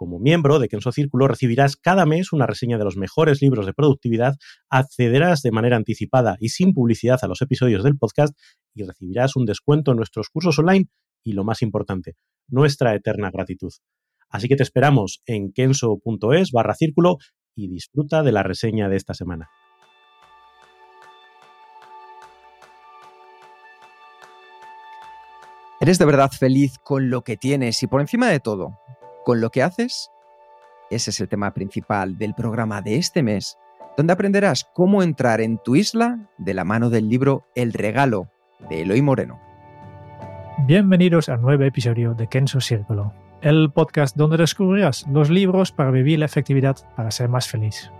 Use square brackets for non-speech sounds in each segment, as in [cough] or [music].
Como miembro de Kenso Círculo recibirás cada mes una reseña de los mejores libros de productividad, accederás de manera anticipada y sin publicidad a los episodios del podcast y recibirás un descuento en nuestros cursos online y, lo más importante, nuestra eterna gratitud. Así que te esperamos en kenso.es barra círculo y disfruta de la reseña de esta semana. ¿Eres de verdad feliz con lo que tienes y por encima de todo, con lo que haces? Ese es el tema principal del programa de este mes, donde aprenderás cómo entrar en tu isla de la mano del libro El Regalo de Eloy Moreno. Bienvenidos al nuevo episodio de Kenso Círculo, el podcast donde descubrirás los libros para vivir la efectividad para ser más feliz.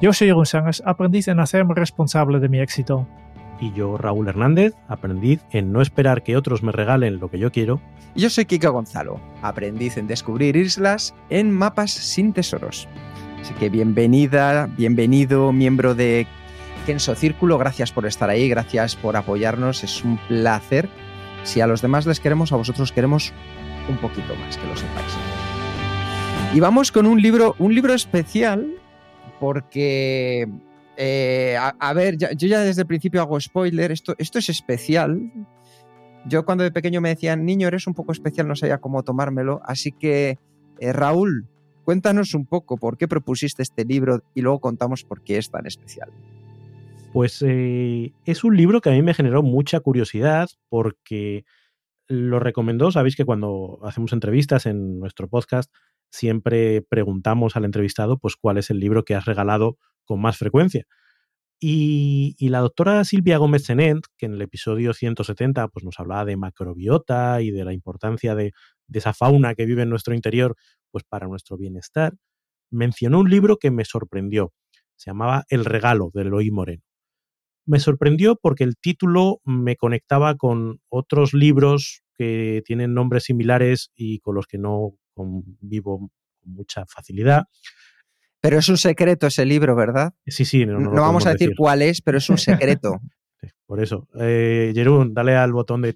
Yo soy Jeroen aprendiz en hacerme responsable de mi éxito Y yo, Raúl Hernández, aprendiz en no esperar que otros me regalen lo que yo quiero. Yo soy Kika Gonzalo, aprendiz en descubrir islas en mapas sin tesoros. Así que bienvenida, bienvenido, miembro de Kenso Círculo, gracias por estar ahí, gracias por apoyarnos, es un placer. Si a los demás les queremos, a vosotros queremos un poquito más, que lo sepáis. Y vamos con un libro, un libro especial, porque, eh, a, ver, yo ya desde el principio hago spoiler, esto, esto es especial. Yo cuando de pequeño me decían, niño, eres un poco especial, no sabía cómo tomármelo, así que, eh, Raúl, cuéntanos un poco por qué propusiste este libro y luego contamos por qué es tan especial. Pues eh, es un libro que a mí me generó mucha curiosidad porque lo recomendó. Sabéis que cuando hacemos entrevistas en nuestro podcast siempre preguntamos al entrevistado pues cuál es el libro que has regalado con más frecuencia. Y, la doctora Silvia Gómez Senent, que en el episodio 170 pues nos hablaba de macrobiota y de la importancia de, de esa fauna que vive en nuestro interior pues para nuestro bienestar, mencionó un libro que me sorprendió. Se llamaba El regalo de Eloy Moreno me sorprendió porque el título me conectaba con otros libros que tienen nombres similares y con los que no convivo con mucha facilidad. Pero es un secreto ese libro, ¿verdad? Sí, sí, no, No, no vamos a decir, cuál es, pero es un [laughs] secreto. Por eso. Eh, Jerún, dale al botón de...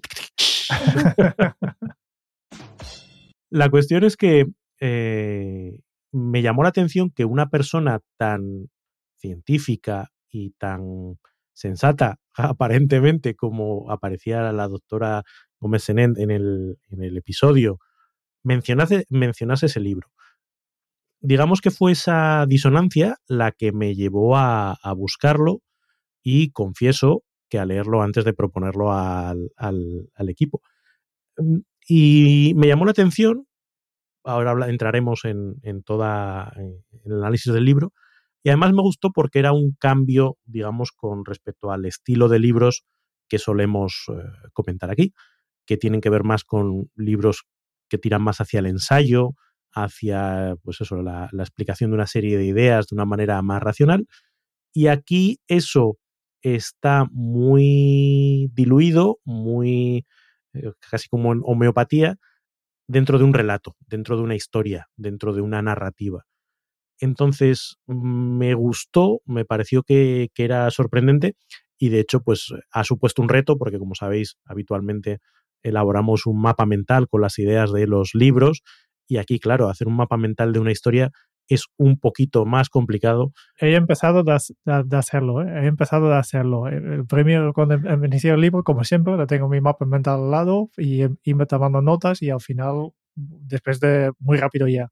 La cuestión es que eh, me llamó la atención que una persona tan científica y tan sensata, [laughs] aparentemente, como aparecía la doctora Gómez Senén en el, en el episodio, mencionase, mencionase ese libro. Digamos que fue esa disonancia la que me llevó a, buscarlo y confieso que a leerlo antes de proponerlo al, equipo. Mm, Y me llamó la atención, ahora entraremos en, en toda el análisis del libro, y además me gustó porque era un cambio, digamos, con respecto al estilo de libros que solemos eh, comentar aquí, que tienen que ver más con libros que tiran más hacia el ensayo, hacia, pues eso, la, explicación de una serie de ideas de una manera más racional. Y aquí eso está muy diluido, muy eh, casi como en homeopatía, dentro de un relato, dentro de una historia, dentro de una narrativa. Entonces, me gustó, me pareció que, que era sorprendente y de hecho, pues ha supuesto un reto porque, como sabéis, habitualmente elaboramos un mapa mental con las ideas de los libros y aquí, claro, hacer un mapa mental de una historia es un poquito más complicado. He empezado de, de- hacerlo, ¿eh? he empezado de hacerlo. El primero, cuando em- em- inicié el libro, como siempre, le tengo mi mapa mental al lado y, y me tomando notas y al final, después de muy rápido ya,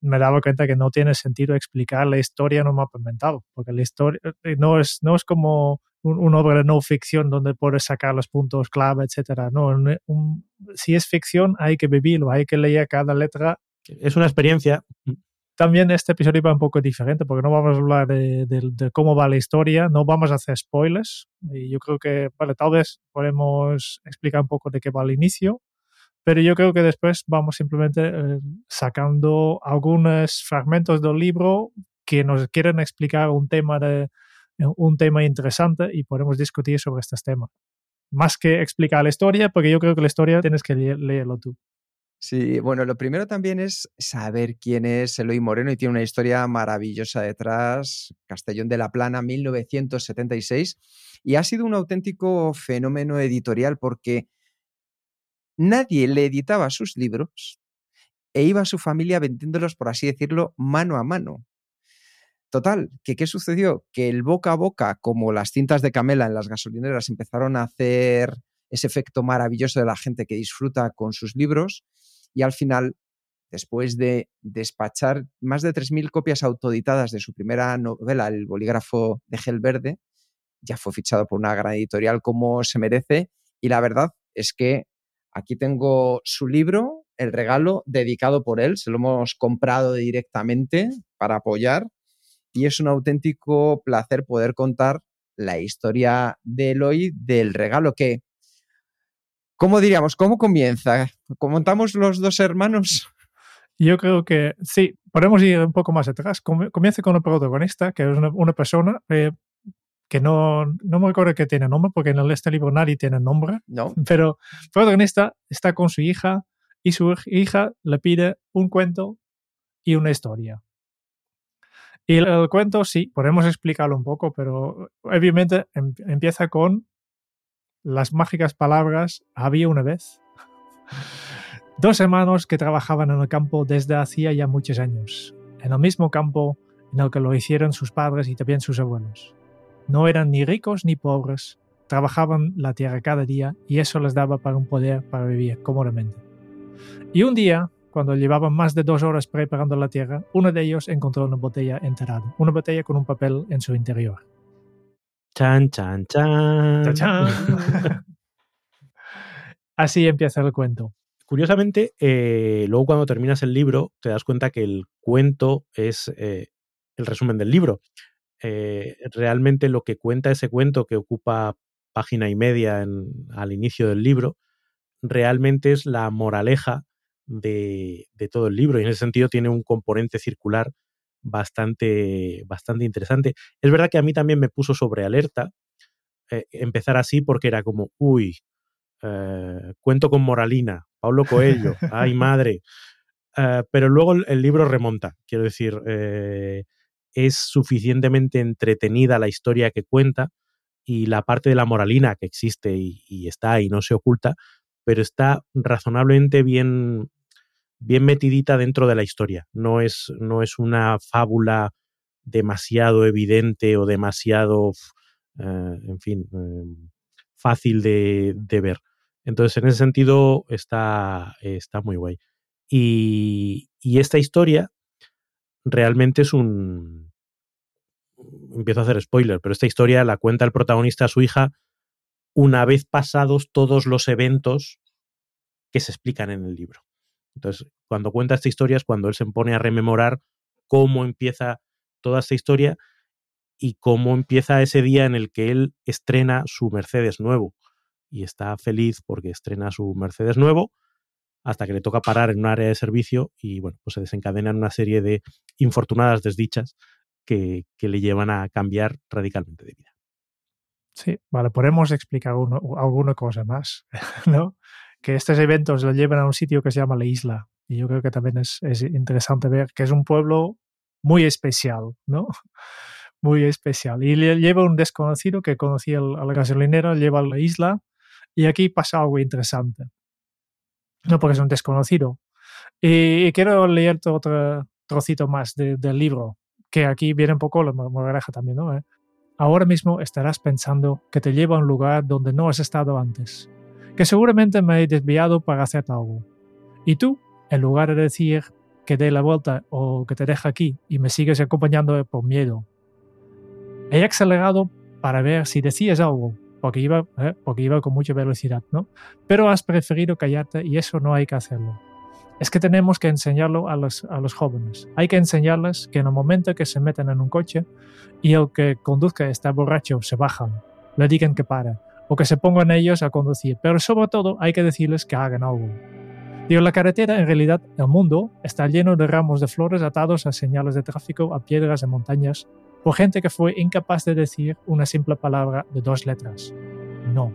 me daba cuenta que no tiene sentido explicar la historia en un mapa mental, porque la historia eh, no es, no es como una obra de no ficción donde puedes sacar los puntos clave, etcétera. No, si es ficción hay que vivirlo, hay que leer cada letra. Es una experiencia. También este episodio va un poco diferente porque no vamos a hablar de, de, cómo va la historia, no vamos a hacer spoilers. Y yo creo que, vale, tal vez podemos explicar un poco de qué va el inicio, pero yo creo que después vamos simplemente eh, sacando algunos fragmentos del libro que nos quieren explicar un tema, de, un tema interesante y podemos discutir sobre estos temas. Más que explicar la historia, porque yo creo que la historia tienes que leerlo tú. Sí, bueno, lo primero también es saber quién es Eloy Moreno y tiene una historia maravillosa detrás, Castellón de la Plana, 1976, y ha sido un auténtico fenómeno editorial porque Nadie le editaba sus libros e iba a su familia vendiéndolos, por así decirlo, mano a mano. Total, que ¿qué sucedió? Que el boca a boca, como las cintas de camela en las gasolineras, empezaron a hacer ese efecto maravilloso de la gente que disfruta con sus libros y al final, después de despachar más de 3.000 copias autoeditadas de su primera novela, El bolígrafo de gel verde, ya fue fichado por una gran editorial como se merece y la verdad es que Aquí tengo su libro, el regalo dedicado por él, se lo hemos comprado directamente para apoyar y es un auténtico placer poder contar la historia de Eloy del regalo que, ¿cómo diríamos? ¿Cómo comienza? ¿Contamos los dos hermanos? Yo creo que sí, podemos ir un poco más atrás. Comienza con el protagonista, que es una, persona eh, que no, no me acuerdo que tiene nombre, porque en este libro nadie tiene nombre. No. [laughs] Pero el protagonista está con su hija y su hija le pide un cuento y una historia. Y el, cuento, sí, podemos explicarlo un poco, pero obviamente em, empieza con las mágicas palabras había una vez. [laughs] Dos hermanos que trabajaban en el campo desde hacía ya muchos años, en el mismo campo en el que lo hicieron sus padres y también sus abuelos. No eran ni ricos ni pobres, trabajaban la tierra cada día y eso les daba para un poder para vivir cómodamente. Y un día, cuando llevaban más de dos horas preparando la tierra, uno de ellos encontró una botella enterrada, una botella con un papel en su interior. Chan, chan, chan. chan. [laughs] Así empieza el cuento. Curiosamente, eh, luego cuando terminas el libro, te das cuenta que el cuento es eh, el resumen del libro. Eh, realmente lo que cuenta ese cuento que ocupa página y media al inicio del libro, realmente es la moraleja de, todo el libro y en ese sentido tiene un componente circular bastante, bastante interesante. Es verdad que a mí también me puso sobre alerta eh, empezar así porque era como, uy, eh, cuento con moralina, Pablo Coelho, [laughs] ay madre. pero luego el, libro remonta, quiero decir, es suficientemente entretenida la historia que cuenta y la parte de la moralina que existe y, está y no se oculta, pero está razonablemente bien, bien metidita dentro de la historia. No es, no es una fábula demasiado evidente o demasiado, eh, en fin, em, fácil de, ver. Entonces, en ese sentido, está, está muy guay. Y, y esta historia realmente es un... Empiezo a hacer spoiler, pero esta historia la cuenta el protagonista a su hija una vez pasados todos los eventos que se explican en el libro. Entonces, cuando cuenta esta historia es cuando él se pone a rememorar cómo empieza toda esta historia y cómo empieza ese día en el que él estrena su Mercedes nuevo. Y está feliz porque estrena su Mercedes nuevo hasta que le toca parar en un área de servicio y bueno, pues se desencadenan una serie de infortunadas desdichas que, le llevan a cambiar radicalmente de vida. Sí, vale, podemos explicar alguna cosa más, [laughs] ¿no? Que estos eventos lo llevan a un sitio que se llama la isla y yo creo que también es, es interesante ver que es un pueblo muy especial, ¿no? [laughs] Muy especial. Y le lleva un desconocido que conocía a la gasolinera, lleva a la isla y aquí pasa algo interesante no porque es un desconocido. Y, quiero leer otro trocito más del libro, que aquí viene un poco la moraleja también, ¿no? ¿Eh? Ahora mismo estarás pensando que te lleva a un lugar donde no has estado antes, que seguramente me he desviado para hacer algo. Y tú, en lugar de decir, que dé la vuelta o que te deje aquí y me sigues acompañando por miedo. He acelerado para ver si decías algo, porque iba, eh, porque iba con mucha velocidad, ¿no? Pero has preferido callarte y eso no hay que hacerlo. Es que tenemos que enseñarlo a los, a los jóvenes. Hay que enseñarles que en el momento que se meten en un coche y el que conduzca está borracho, se bajan, le digan que para o que se pongan ellos a conducir. Pero sobre todo hay que decirles que hagan algo. Digo, la carretera, en realidad, el mundo está lleno de ramos de flores atados a señales de tráfico, a piedras, a montañas, por gente que fue incapaz de decir una simple palabra de dos letras. No.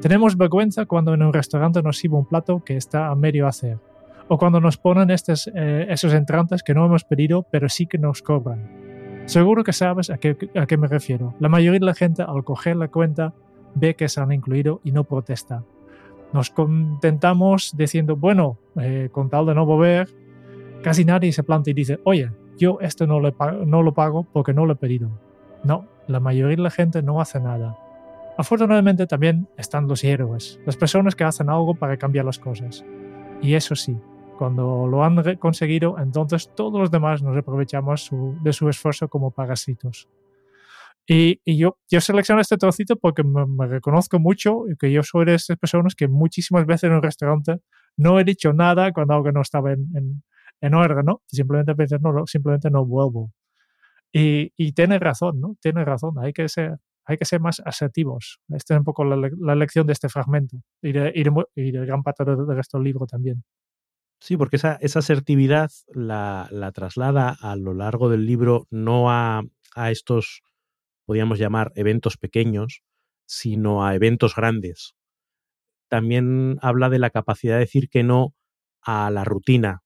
Tenemos vergüenza cuando en un restaurante nos sirve un plato que está a medio hacer, o cuando nos ponen estos, eh, esos entrantes que no hemos pedido, pero sí que nos cobran. Seguro que sabes a qué, a qué me refiero. La mayoría de la gente, al coger la cuenta, ve que se han incluido y no protesta nos contentamos diciendo, bueno, eh, con tal de no volver, casi nadie se planta y dice, oye, yo esto no, le no lo pago porque no lo he pedido. No, la mayoría de la gente no hace nada. Afortunadamente también están los héroes, las personas que hacen algo para cambiar las cosas. Y eso sí, cuando lo han conseguido, entonces todos los demás nos aprovechamos de su esfuerzo como parásitos. Y, yo, yo selecciono este trocito porque me, reconozco mucho y que yo soy de esas personas que muchísimas veces en un restaurante no he dicho nada cuando algo no estaba en, en, en orden, ¿no? Simplemente no, simplemente no vuelvo. Y, y tiene razón, ¿no? Tiene razón, hay que ser, hay que ser más asertivos. Esta es un poco la, la lección de este fragmento y de, y de, y de gran parte resto del libro también. Sí, porque esa, esa asertividad la, la, traslada a lo largo del libro no a, a estos podríamos llamar eventos pequeños, sino a eventos grandes. También habla de la capacidad de decir que no a la rutina,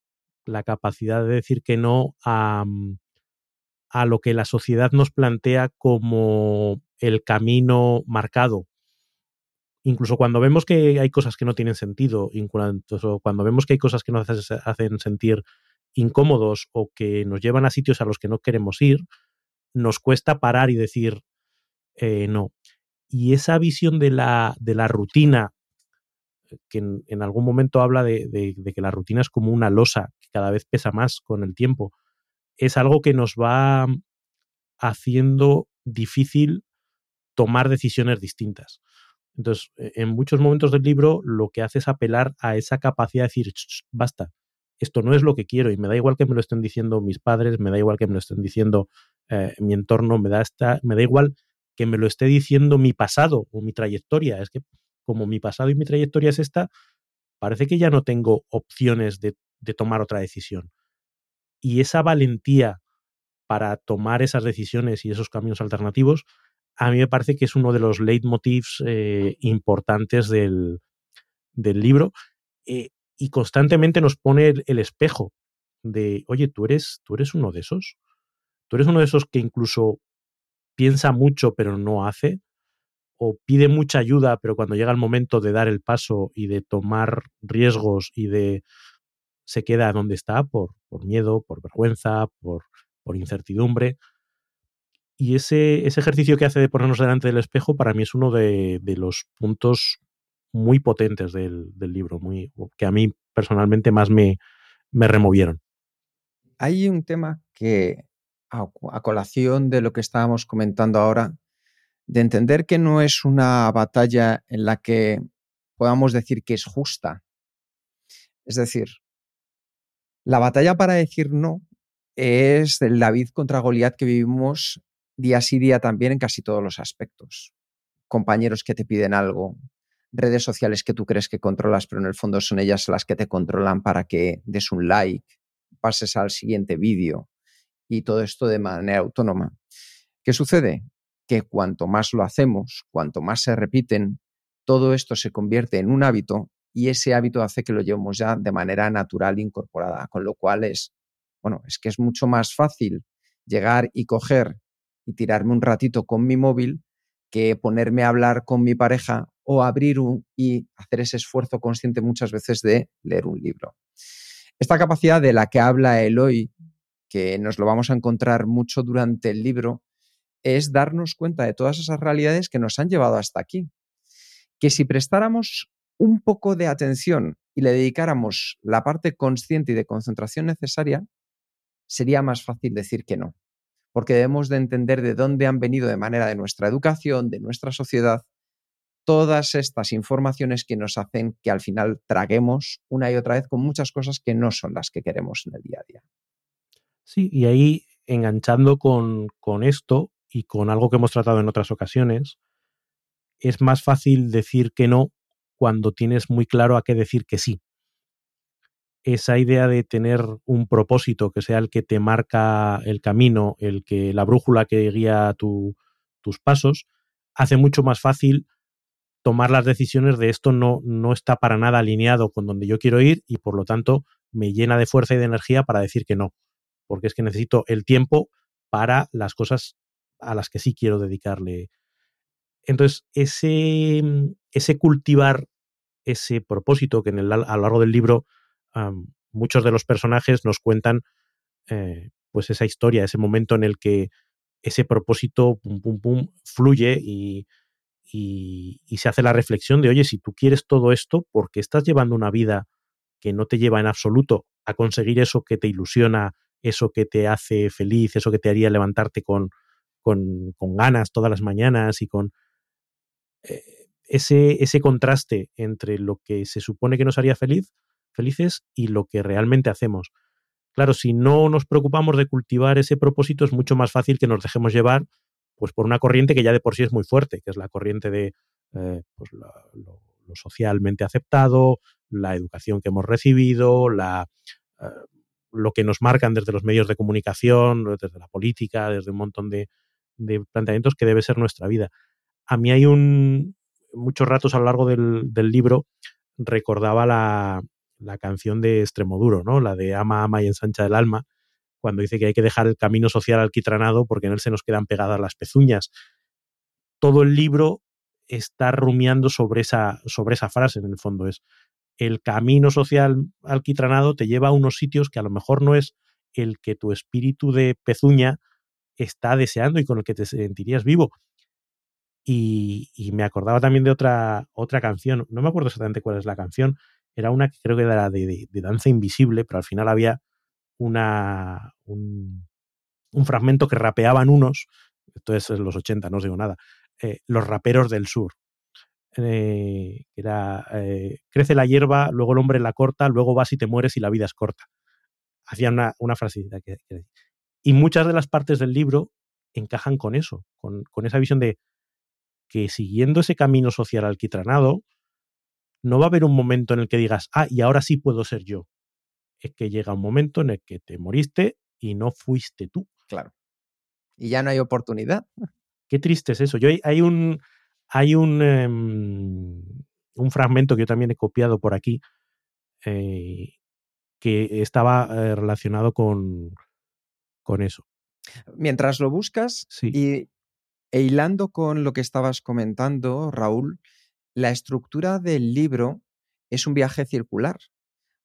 la capacidad de decir que no a, mm, a lo que la sociedad nos plantea como el camino marcado. Incluso cuando vemos que hay cosas que no tienen sentido, incluso cuando vemos que hay cosas que nos hacen sentir incómodos o que nos llevan a sitios a los que no queremos ir, nos cuesta parar y decir eh, no. Y esa visión de la, de la rutina, que en, algún momento habla de, de, que la rutina es como una losa que cada vez pesa más con el tiempo, es algo que nos va haciendo difícil tomar decisiones distintas. Entonces, e, en muchos momentos del libro lo que hace es apelar a esa capacidad de decir, basta, esto no es lo que quiero y me da igual que me lo estén diciendo mis padres, me da igual que me lo estén diciendo eh, mi entorno, me da, esta, me da igual que me lo esté diciendo mi pasado o mi trayectoria. Es que como mi pasado y mi trayectoria es esta, parece que ya no tengo opciones de, de tomar otra decisión. Y esa valentía para tomar esas decisiones y esos caminos alternativos, a mí me parece que es uno de los leitmotivs eh, importantes del, del libro. Eh, y constantemente nos pone el, el, espejo de, oye, tú eres, tú eres uno de esos. Tú eres uno de esos que incluso piensa mucho pero no hace, o pide mucha ayuda, pero cuando llega el momento de dar el paso y de tomar riesgos y de se queda donde está por, por miedo, por vergüenza, por, por incertidumbre. Y ese, ese, ejercicio que hace de ponernos delante del espejo para mí es uno de, de los puntos muy potentes del, del, libro, muy, que a mí personalmente más me, me removieron. Hay un tema que a, colación de lo que estábamos comentando ahora, de entender que no es una batalla en la que podamos decir que es justa. Es decir, la batalla para decir no es el David contra Goliat que vivimos día sí día también en casi todos los aspectos. Compañeros que te piden algo, redes sociales que tú crees que controlas, pero en el fondo son ellas las que te controlan para que des un like, pases al siguiente vídeo, y todo esto de manera autónoma. ¿Qué sucede? Que cuanto más lo hacemos, cuanto más se repiten, todo esto se convierte en un hábito y ese hábito hace que lo llevemos ya de manera natural incorporada, con lo cual es, bueno, es que es mucho más fácil llegar y coger y tirarme un ratito con mi móvil que ponerme a hablar con mi pareja o abrir un, y hacer ese esfuerzo consciente muchas veces de leer un libro. Esta capacidad de la que habla Eloy que nos lo vamos a encontrar mucho durante el libro, es darnos cuenta de todas esas realidades que nos han llevado hasta aquí. Que si prestáramos un poco de atención y le dedicáramos la parte consciente y de concentración necesaria, sería más fácil decir que no. Porque debemos de entender de dónde han venido de manera de nuestra educación, de nuestra sociedad, todas estas informaciones que nos hacen que al final traguemos una y otra vez con muchas cosas que no son las que queremos en el día a día. Sí, y ahí enganchando con, con esto y con algo que hemos tratado en otras ocasiones, es más fácil decir que no cuando tienes muy claro a qué decir que sí. Esa idea de tener un propósito que sea el que te marca el camino, el que la brújula que guía tus pasos, hace mucho más fácil tomar las decisiones de esto no, no está para nada alineado con donde yo quiero ir y por lo tanto me llena de fuerza y de energía para decir que no, porque es que necesito el tiempo para las cosas a las que sí quiero dedicarle. Entonces, ese, ese cultivar ese propósito que en el, a lo largo del libro muchos de los personajes nos cuentan eh, pues esa historia, ese momento en el que ese propósito pum, pum, pum, fluye y, se hace la reflexión de, oye, si tú quieres todo esto, ¿por qué estás llevando una vida que no te lleva en absoluto a conseguir eso que te ilusiona, eso que te hace feliz, eso que te haría levantarte con, ganas todas las mañanas y con eh, ese contraste entre lo que se supone que nos haría feliz, felices y lo que realmente hacemos. Claro, si no nos preocupamos de cultivar ese propósito, es mucho más fácil que nos dejemos llevar pues por una corriente que ya de por sí es muy fuerte, que es la corriente de eh, pues lo, socialmente aceptado, la educación que hemos recibido, la, eh, lo que nos marcan desde los medios de comunicación, desde la política, desde un montón de, de, planteamientos que debe ser nuestra vida. A mí hay un muchos ratos a lo largo del, del libro recordaba la, la, canción de Extremoduro, ¿no? La de Ama, ama y ensancha el alma, cuando dice que hay que dejar el camino social alquitranado porque en él se nos quedan pegadas las pezuñas. Todo el libro está rumiando sobre esa, sobre esa frase, en el fondo es el camino social alquitranado te lleva a unos sitios que a lo mejor no es el que tu espíritu de pezuña está deseando y con el que te sentirías vivo. Y, y, me acordaba también de otra, otra canción, no me acuerdo exactamente cuál es la canción, era una que creo que era de, danza invisible, pero al final había una, un, fragmento que rapeaban unos, esto es en los 80, no os digo nada, eh, los raperos del sur. Eh, era, eh, crece la hierba, luego el hombre la corta, luego vas y te mueres y la vida es corta. Hacía una, una Y muchas de las partes del libro encajan con eso, con, con esa visión de que siguiendo ese camino social alquitranado, no va a haber un momento en el que digas, ah, y ahora sí puedo ser yo es que llega un momento en el que te moriste y no fuiste tú. Claro. Y ya no hay oportunidad. Qué triste es eso. Yo hay, un hay un, um, un fragmento que yo también he copiado por aquí eh, que estaba eh, relacionado con, con eso. Mientras lo buscas sí. y e hilando con lo que estabas comentando, Raúl, la estructura del libro es un viaje circular,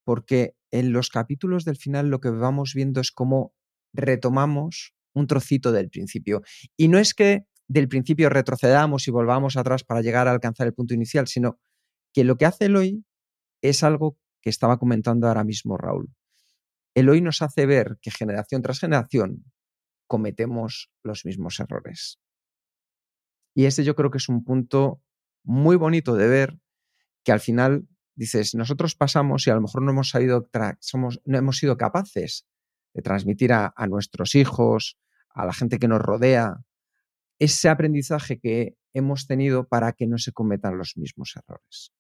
porque en los capítulos del final lo que vamos viendo es cómo retomamos un trocito del principio. Y no es que del principio retrocedamos y volvamos atrás para llegar a alcanzar el punto inicial, sino que lo que hace Eloy es algo que estaba comentando ahora mismo Raúl. Eloy nos hace ver que generación tras generación cometemos los mismos errores. Y ese yo creo que es un punto muy bonito de ver que al final dices, nosotros pasamos y a lo mejor no hemos sabido, no hemos sido capaces de transmitir a, a, nuestros hijos, a la gente que nos rodea, ese aprendizaje que hemos tenido para que no se cometan los mismos errores.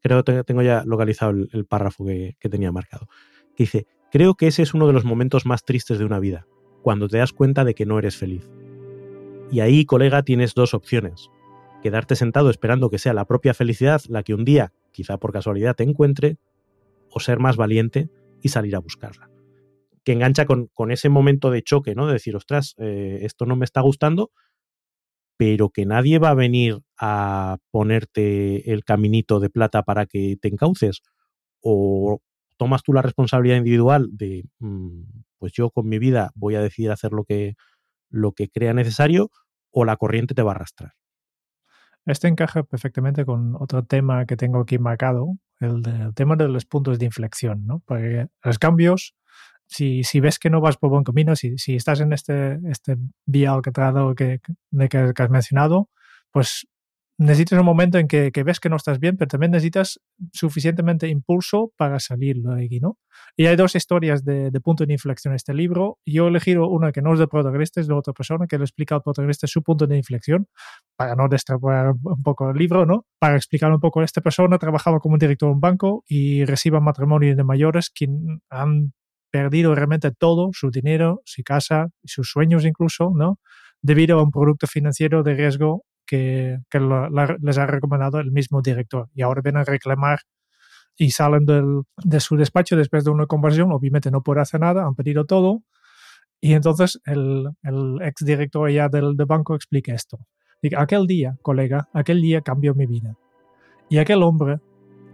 Creo que tengo ya localizado el, el párrafo que, que tenía marcado. Que dice, creo que ese es uno de los momentos más tristes de una vida, cuando te das cuenta de que no eres feliz. Y ahí, colega, tienes dos opciones quedarte sentado esperando que sea la propia felicidad la que un día, quizá por casualidad, te encuentre, o ser más valiente y salir a buscarla. Que engancha con, ese momento de choque, ¿no? De decir, ostras, eh, esto no me está gustando, pero que nadie va a venir a ponerte el caminito de plata para que te encauces. O tomas tú la responsabilidad individual de, mmm, pues yo con mi vida voy a decidir hacer lo que, lo que crea necesario, o la corriente te va a arrastrar. Este encaja perfectamente con otro tema que tengo aquí marcado, el, tema de los puntos de inflexión, ¿no? Porque los cambios, si, ves que no vas por buen camino, si, si estás en este, este que, que has mencionado, pues necesitas un momento en que, ves que no estás bien, pero también necesitas suficientemente impulso para salir de aquí, ¿no? Y hay dos historias de, de, punto de inflexión en este libro. Yo he elegido una que no es del protagonista, es de otra persona que le explica al protagonista su punto de inflexión, para no destrapar un poco el libro, ¿no? Para explicar un poco, esta persona trabajaba como director de un banco y recibe matrimonio de mayores que han perdido realmente todo, su dinero, su casa, sus sueños incluso, ¿no? Debido a un producto financiero de riesgo que, que la, les ha recomendado el mismo director. Y ahora vienen a reclamar y salen del, de su despacho después de una conversión. Obviamente no puede hacer nada, han pedido todo. Y entonces el, el ex director ya del, del banco explica esto. Dice, aquel día, colega, aquel día cambió mi vida. Y aquel hombre,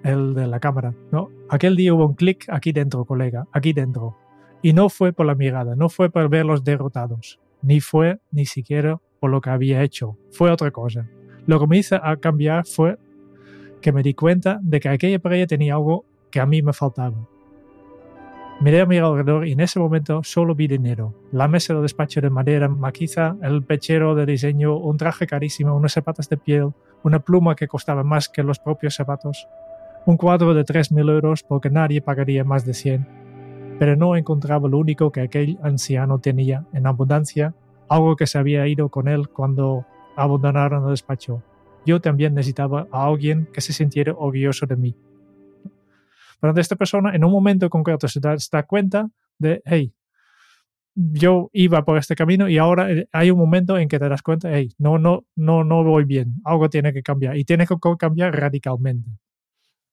el de la cámara, ¿no? Aquel día hubo un clic aquí dentro, colega, aquí dentro. Y no fue por la mirada, no fue por verlos derrotados, ni fue ni siquiera por lo que había hecho, fue otra cosa. Lo que me hizo a cambiar fue que me di cuenta de que aquella pareja tenía algo que a mí me faltaba. Miré a mi alrededor y en ese momento solo vi dinero. La mesa de despacho de madera maquiza, el pechero de diseño, un traje carísimo, unos zapatos de piel, una pluma que costaba más que los propios zapatos, un cuadro de 3.000 euros porque nadie pagaría más de 100. Pero no encontraba lo único que aquel anciano tenía en abundancia algo que se había ido con él cuando abandonaron el despacho. Yo también necesitaba a alguien que se sintiera orgulloso de mí. Pero esta persona en un momento concreto se da, se da cuenta de, hey, yo iba por este camino y ahora eh, hay un momento en que te das cuenta, hey, no, no, no, no voy bien, algo tiene que cambiar y tiene que cambiar radicalmente.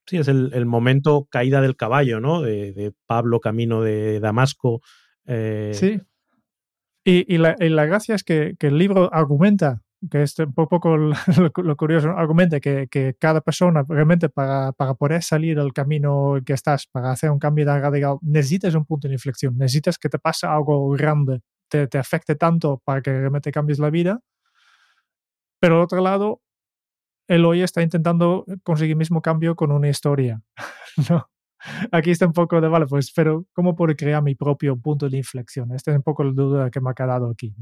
Sí, es el, el momento caída del caballo, ¿no? De, de Pablo camino de Damasco. Eh, sí. Y, y, la, y, la, gracia es que, que, el libro argumenta, que es un poco [laughs] lo, lo curioso, argumenta que, que, cada persona realmente para, para poder salir del camino que estás, para hacer un cambio tan radical, necesitas un punto de inflexión, necesitas que te pase algo grande, te, te afecte tanto para que realmente cambies la vida. Pero al otro lado, él hoy está intentando conseguir el mismo cambio con una historia. [laughs] ¿no? Aquí está un poco de, vale, pues, pero ¿cómo puedo crear mi propio punto de inflexión? Esta es un poco la duda que me ha quedado aquí.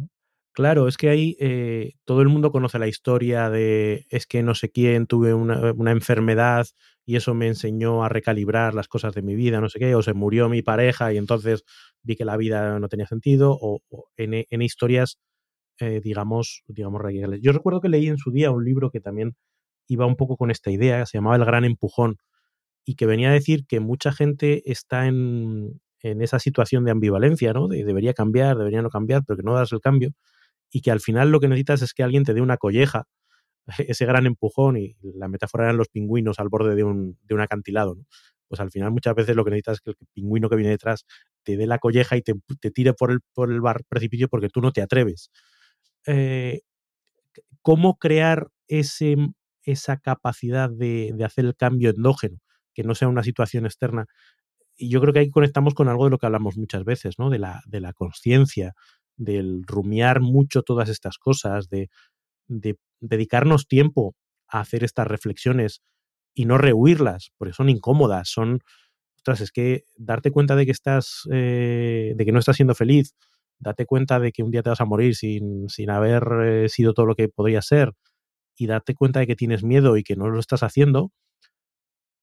Claro, es que ahí eh, todo el mundo conoce la historia de es que no sé quién, tuve una, una, enfermedad y eso me enseñó a recalibrar las cosas de mi vida, no sé qué, o se murió mi pareja y entonces vi que la vida no tenía sentido, o, en, historias, eh, digamos, digamos, radicales. Yo recuerdo que leí en su día un libro que también iba un poco con esta idea, se llamaba El Gran Empujón, y que venía a decir que mucha gente está en, en esa situación de ambivalencia, ¿no? De debería cambiar, debería no cambiar, pero que no das el cambio, y que al final lo que necesitas es que alguien te dé una colleja, [laughs] ese gran empujón, y la metáfora eran los pingüinos al borde de un, de un acantilado, ¿no? Pues al final muchas veces lo que necesitas es que el pingüino que viene detrás te dé la colleja y te, te tire por el, por el bar precipicio porque tú no te atreves. Eh, ¿Cómo crear ese, esa capacidad de, de hacer el cambio endógeno? Que no sea una situación externa. Y yo creo que ahí conectamos con algo de lo que hablamos muchas veces, ¿no? De la, de la conciencia, del rumiar mucho todas estas cosas, de, de, dedicarnos tiempo a hacer estas reflexiones y no rehuirlas, porque son incómodas, son, ostras, es que darte cuenta de que estás, eh, de que no estás siendo feliz, date cuenta de que un día te vas a morir sin, sin haber eh, sido todo lo que podría ser, y darte cuenta de que tienes miedo y que no lo estás haciendo,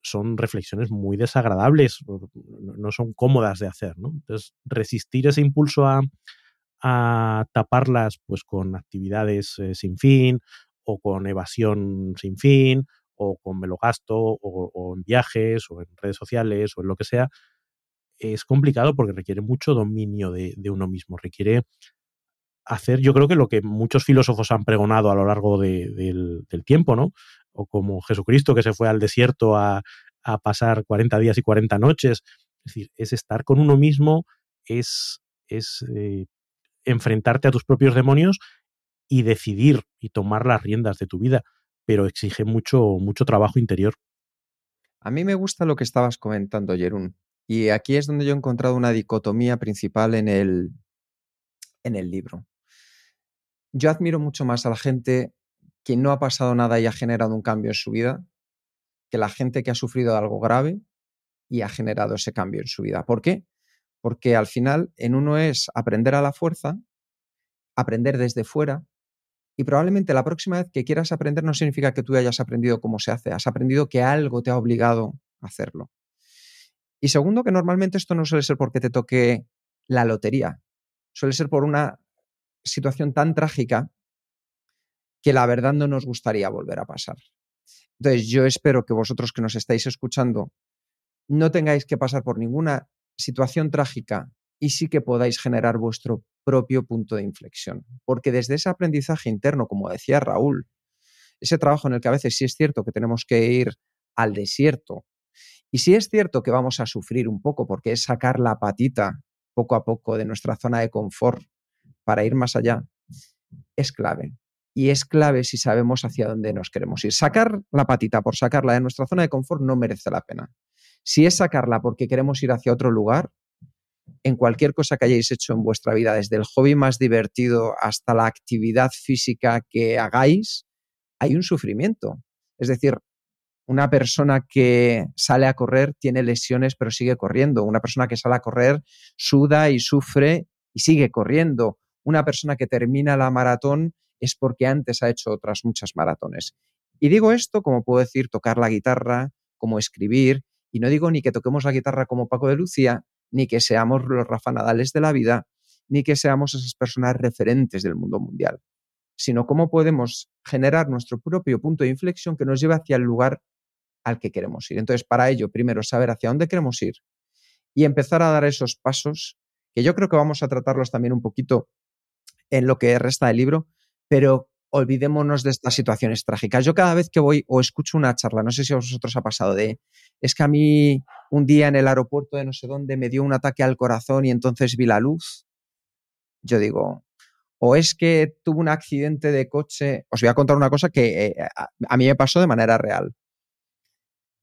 son reflexiones muy desagradables, no son cómodas de hacer, ¿no? Entonces, resistir ese impulso a, a taparlas pues con actividades eh, sin fin o con evasión sin fin o con me lo gasto o, en viajes o en redes sociales o en lo que sea, es complicado porque requiere mucho dominio de, de uno mismo, requiere hacer, yo creo que lo que muchos filósofos han pregonado a lo largo de, del, del, tiempo, ¿no? O como Jesucristo que se fue al desierto a, a, pasar 40 días y 40 noches. Es decir, es estar con uno mismo, es, es eh, enfrentarte a tus propios demonios y decidir y tomar las riendas de tu vida, pero exige mucho, mucho trabajo interior. A mí me gusta lo que estabas comentando, Jerún. Y aquí es donde yo he encontrado una dicotomía principal en el, en el libro yo admiro mucho más a la gente quien no ha pasado nada y ha generado un cambio en su vida que la gente que ha sufrido algo grave y ha generado ese cambio en su vida. ¿Por qué? Porque al final en uno es aprender a la fuerza, aprender desde fuera, y probablemente la próxima vez que quieras aprender no significa que tú hayas aprendido cómo se hace, has aprendido que algo te ha obligado a hacerlo. Y segundo, que normalmente esto no suele ser porque te toque la lotería, suele ser por una situación tan trágica que la verdad no nos gustaría volver a pasar. Entonces, yo espero que vosotros que nos estáis escuchando no tengáis que pasar por ninguna situación trágica y sí que podáis generar vuestro propio punto de inflexión. Porque desde ese aprendizaje interno, como decía Raúl, ese trabajo en el que a veces sí es cierto que tenemos que ir al desierto y sí es cierto que vamos a sufrir un poco porque es sacar la patita poco a poco de nuestra zona de confort para ir más allá, es clave. Y es clave si sabemos hacia dónde nos queremos ir. Sacar la patita por sacarla de nuestra zona de confort no merece la pena. Si es sacarla porque queremos ir hacia otro lugar, en cualquier cosa que hayáis hecho en vuestra vida, desde el hobby más divertido hasta la actividad física que hagáis, hay un sufrimiento. Es decir, una persona que sale a correr tiene lesiones pero sigue corriendo. Una persona que sale a correr suda y sufre y sigue corriendo. Una persona que termina la maratón es porque antes ha hecho otras muchas maratones. Y digo esto como puedo decir tocar la guitarra, como escribir, y no digo ni que toquemos la guitarra como Paco de Lucía, ni que seamos los Rafa Nadales de la vida, ni que seamos esas personas referentes del mundo mundial, sino cómo podemos generar nuestro propio punto de inflexión que nos lleve hacia el lugar al que queremos ir. Entonces, para ello, primero saber hacia dónde queremos ir y empezar a dar esos pasos, que yo creo que vamos a tratarlos también un poquito en lo que resta del libro, pero olvidémonos de estas situaciones trágicas. Yo cada vez que voy o escucho una charla, no sé si a vosotros ha pasado de, es que a mí un día en el aeropuerto de no sé dónde me dio un ataque al corazón y entonces vi la luz. Yo digo, o es que tuve un accidente de coche. Os voy a contar una cosa que eh, a, mí me pasó de manera real.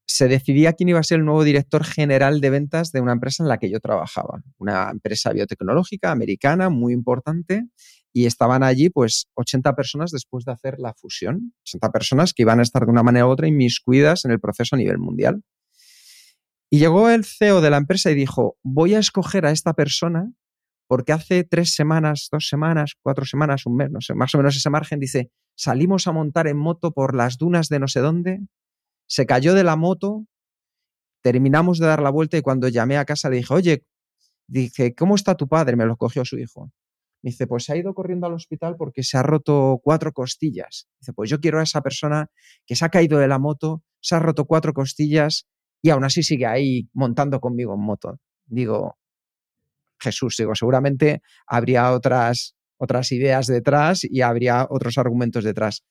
Se decidía quién iba a ser el nuevo director general de ventas de una empresa en la que yo trabajaba, una empresa biotecnológica americana muy importante, y estaban allí pues 80 personas después de hacer la fusión, 80 personas que iban a estar de una manera u otra inmiscuidas en el proceso a nivel mundial. Y llegó el CEO de la empresa y dijo, voy a escoger a esta persona porque hace tres semanas, dos semanas, cuatro semanas, un mes, no sé, más o menos ese margen, dice, salimos a montar en moto por las dunas de no sé dónde, se cayó de la moto, terminamos de dar la vuelta y cuando llamé a casa le dije, oye, dije, ¿cómo está tu padre? Me lo cogió su hijo. Me dice, pues se ha ido corriendo al hospital porque se ha roto cuatro costillas. Dice, pues yo quiero a esa persona que se ha caído de la moto, se ha roto cuatro costillas y aún así sigue ahí montando conmigo en moto. Digo, Jesús, digo, seguramente habría otras, otras ideas detrás y habría otros argumentos detrás.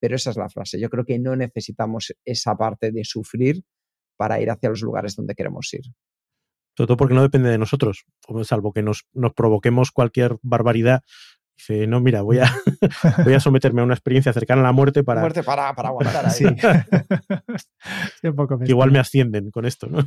Pero esa es la frase. Yo creo que no necesitamos esa parte de sufrir para ir hacia los lugares donde queremos ir. Todo porque no depende de nosotros, salvo que nos, nos provoquemos cualquier barbaridad. Dice, no, mira, voy a, [laughs] voy a someterme a una experiencia cercana a la muerte para... Muerte para, para [laughs] aguantar ahí. Sí. [laughs] Igual me ascienden con esto, ¿no?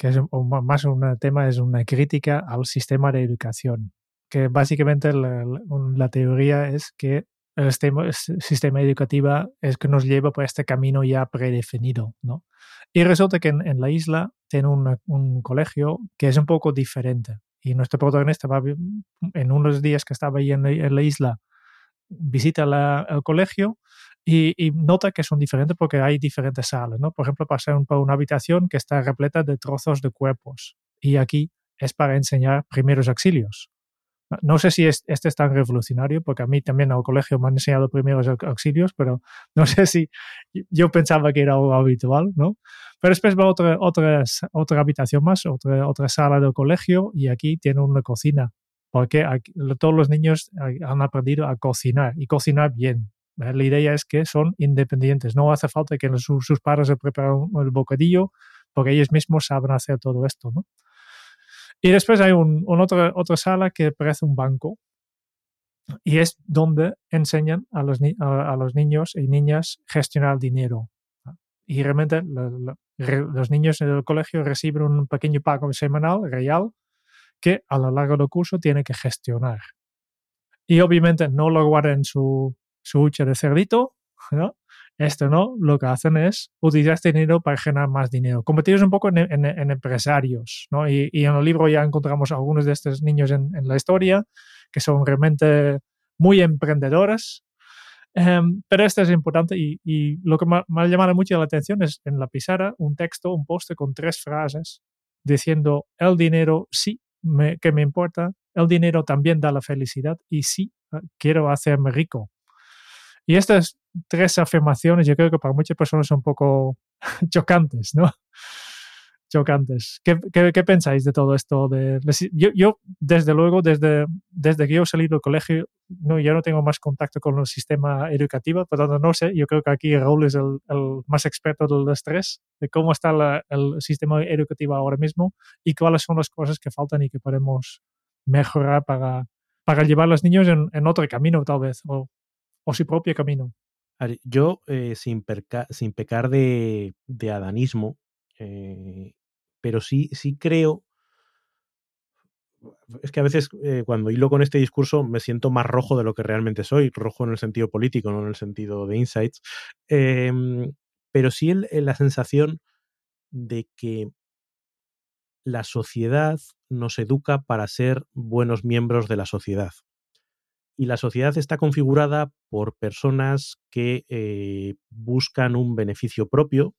que es más un tema, es una crítica al sistema de educación, que básicamente la, la teoría es que el sistema, sistema educativo es que nos lleva por este camino ya predefinido, ¿no? Y resulta que en, en la isla tiene un, colegio que es un poco diferente. Y nuestro protagonista va, en unos días que estaba ahí en en la isla, visita la, el colegio y, nota que son diferentes porque hay diferentes salas, ¿no? Por ejemplo, pasa por una habitación que está repleta de trozos de cuerpos y aquí es para enseñar primeros auxilios. No sé si es, este es tan revolucionario, porque a mí también al colegio me han enseñado primeros auxilios, pero [laughs] no sé si yo pensaba que era algo habitual, ¿no? Pero después va otra, otra, otra habitación más, otra, otra sala del colegio, y aquí tiene una cocina, porque todos los niños han aprendido a cocinar y cocinar bien. La idea es que son independientes, no hace falta que sus, sus padres se preparen el bocadillo, porque ellos mismos saben hacer todo esto, ¿no? Y después hay un, un otra, otra sala que parece un banco. Y es donde enseñan a los, a, a los niños y niñas gestionar dinero. Y realmente lo, lo, los niños en el colegio reciben un pequeño pago semanal real que a lo largo del curso tienen que gestionar. Y obviamente no lo guardan en su, su hucha de cerdito, ¿no? Esto no, lo que hacen es utilizar este dinero para generar más dinero. Convertirlos un poco en, en, en empresarios, ¿no? Y, y, en el libro ya encontramos a algunos de estos niños en, en la historia que son realmente muy emprendedores. Um, pero esto es importante y, y lo que me, me, ha llamado mucho la atención es en la pizarra un texto, un poste con tres frases diciendo el dinero sí me, que me importa, el dinero también da la felicidad y sí quiero hacerme rico. Y estas tres afirmaciones yo creo que para muchas personas son un poco [laughs] chocantes, ¿no? Chocantes. ¿Qué, qué, qué pensáis de todo esto? De, yo, yo, desde luego, desde, desde que yo salí del colegio, no, ya no tengo más contacto con el sistema educativo, por lo tanto no sé, yo creo que aquí Raúl es el, el más experto del estrés, de cómo está la, el sistema educativo ahora mismo y cuáles son las cosas que faltan y que podemos mejorar para, para llevar a los niños en, en otro camino tal vez, o o su propio camino. Yo, eh, sin, pecar de, de adanismo, eh, pero sí, sí creo. Es que a veces eh, cuando hilo con este discurso me siento más rojo de lo que realmente soy, rojo en el sentido político, no en el sentido de insights, em, pero sí en la sensación de que la sociedad nos educa para ser buenos miembros de la sociedad y la sociedad está configurada por personas que eh, buscan un beneficio propio,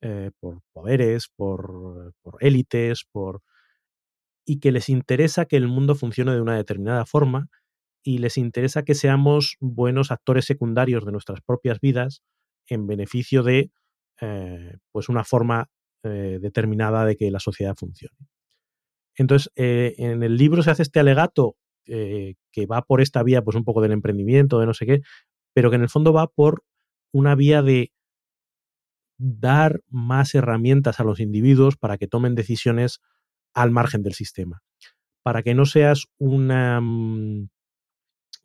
eh, por poderes, por, élites, por y que les interesa que el mundo funcione de una determinada forma y les interesa que seamos buenos actores secundarios de nuestras propias vidas en beneficio de eh, pues una forma determinada de que la sociedad funcione. Entonces, en el libro se hace este alegato eh, que va por esta vía, pues un poco del emprendimiento, de no sé qué, pero que en el fondo va por una vía de dar más herramientas a los individuos para que tomen decisiones al margen del sistema, para que no seas una... Mm,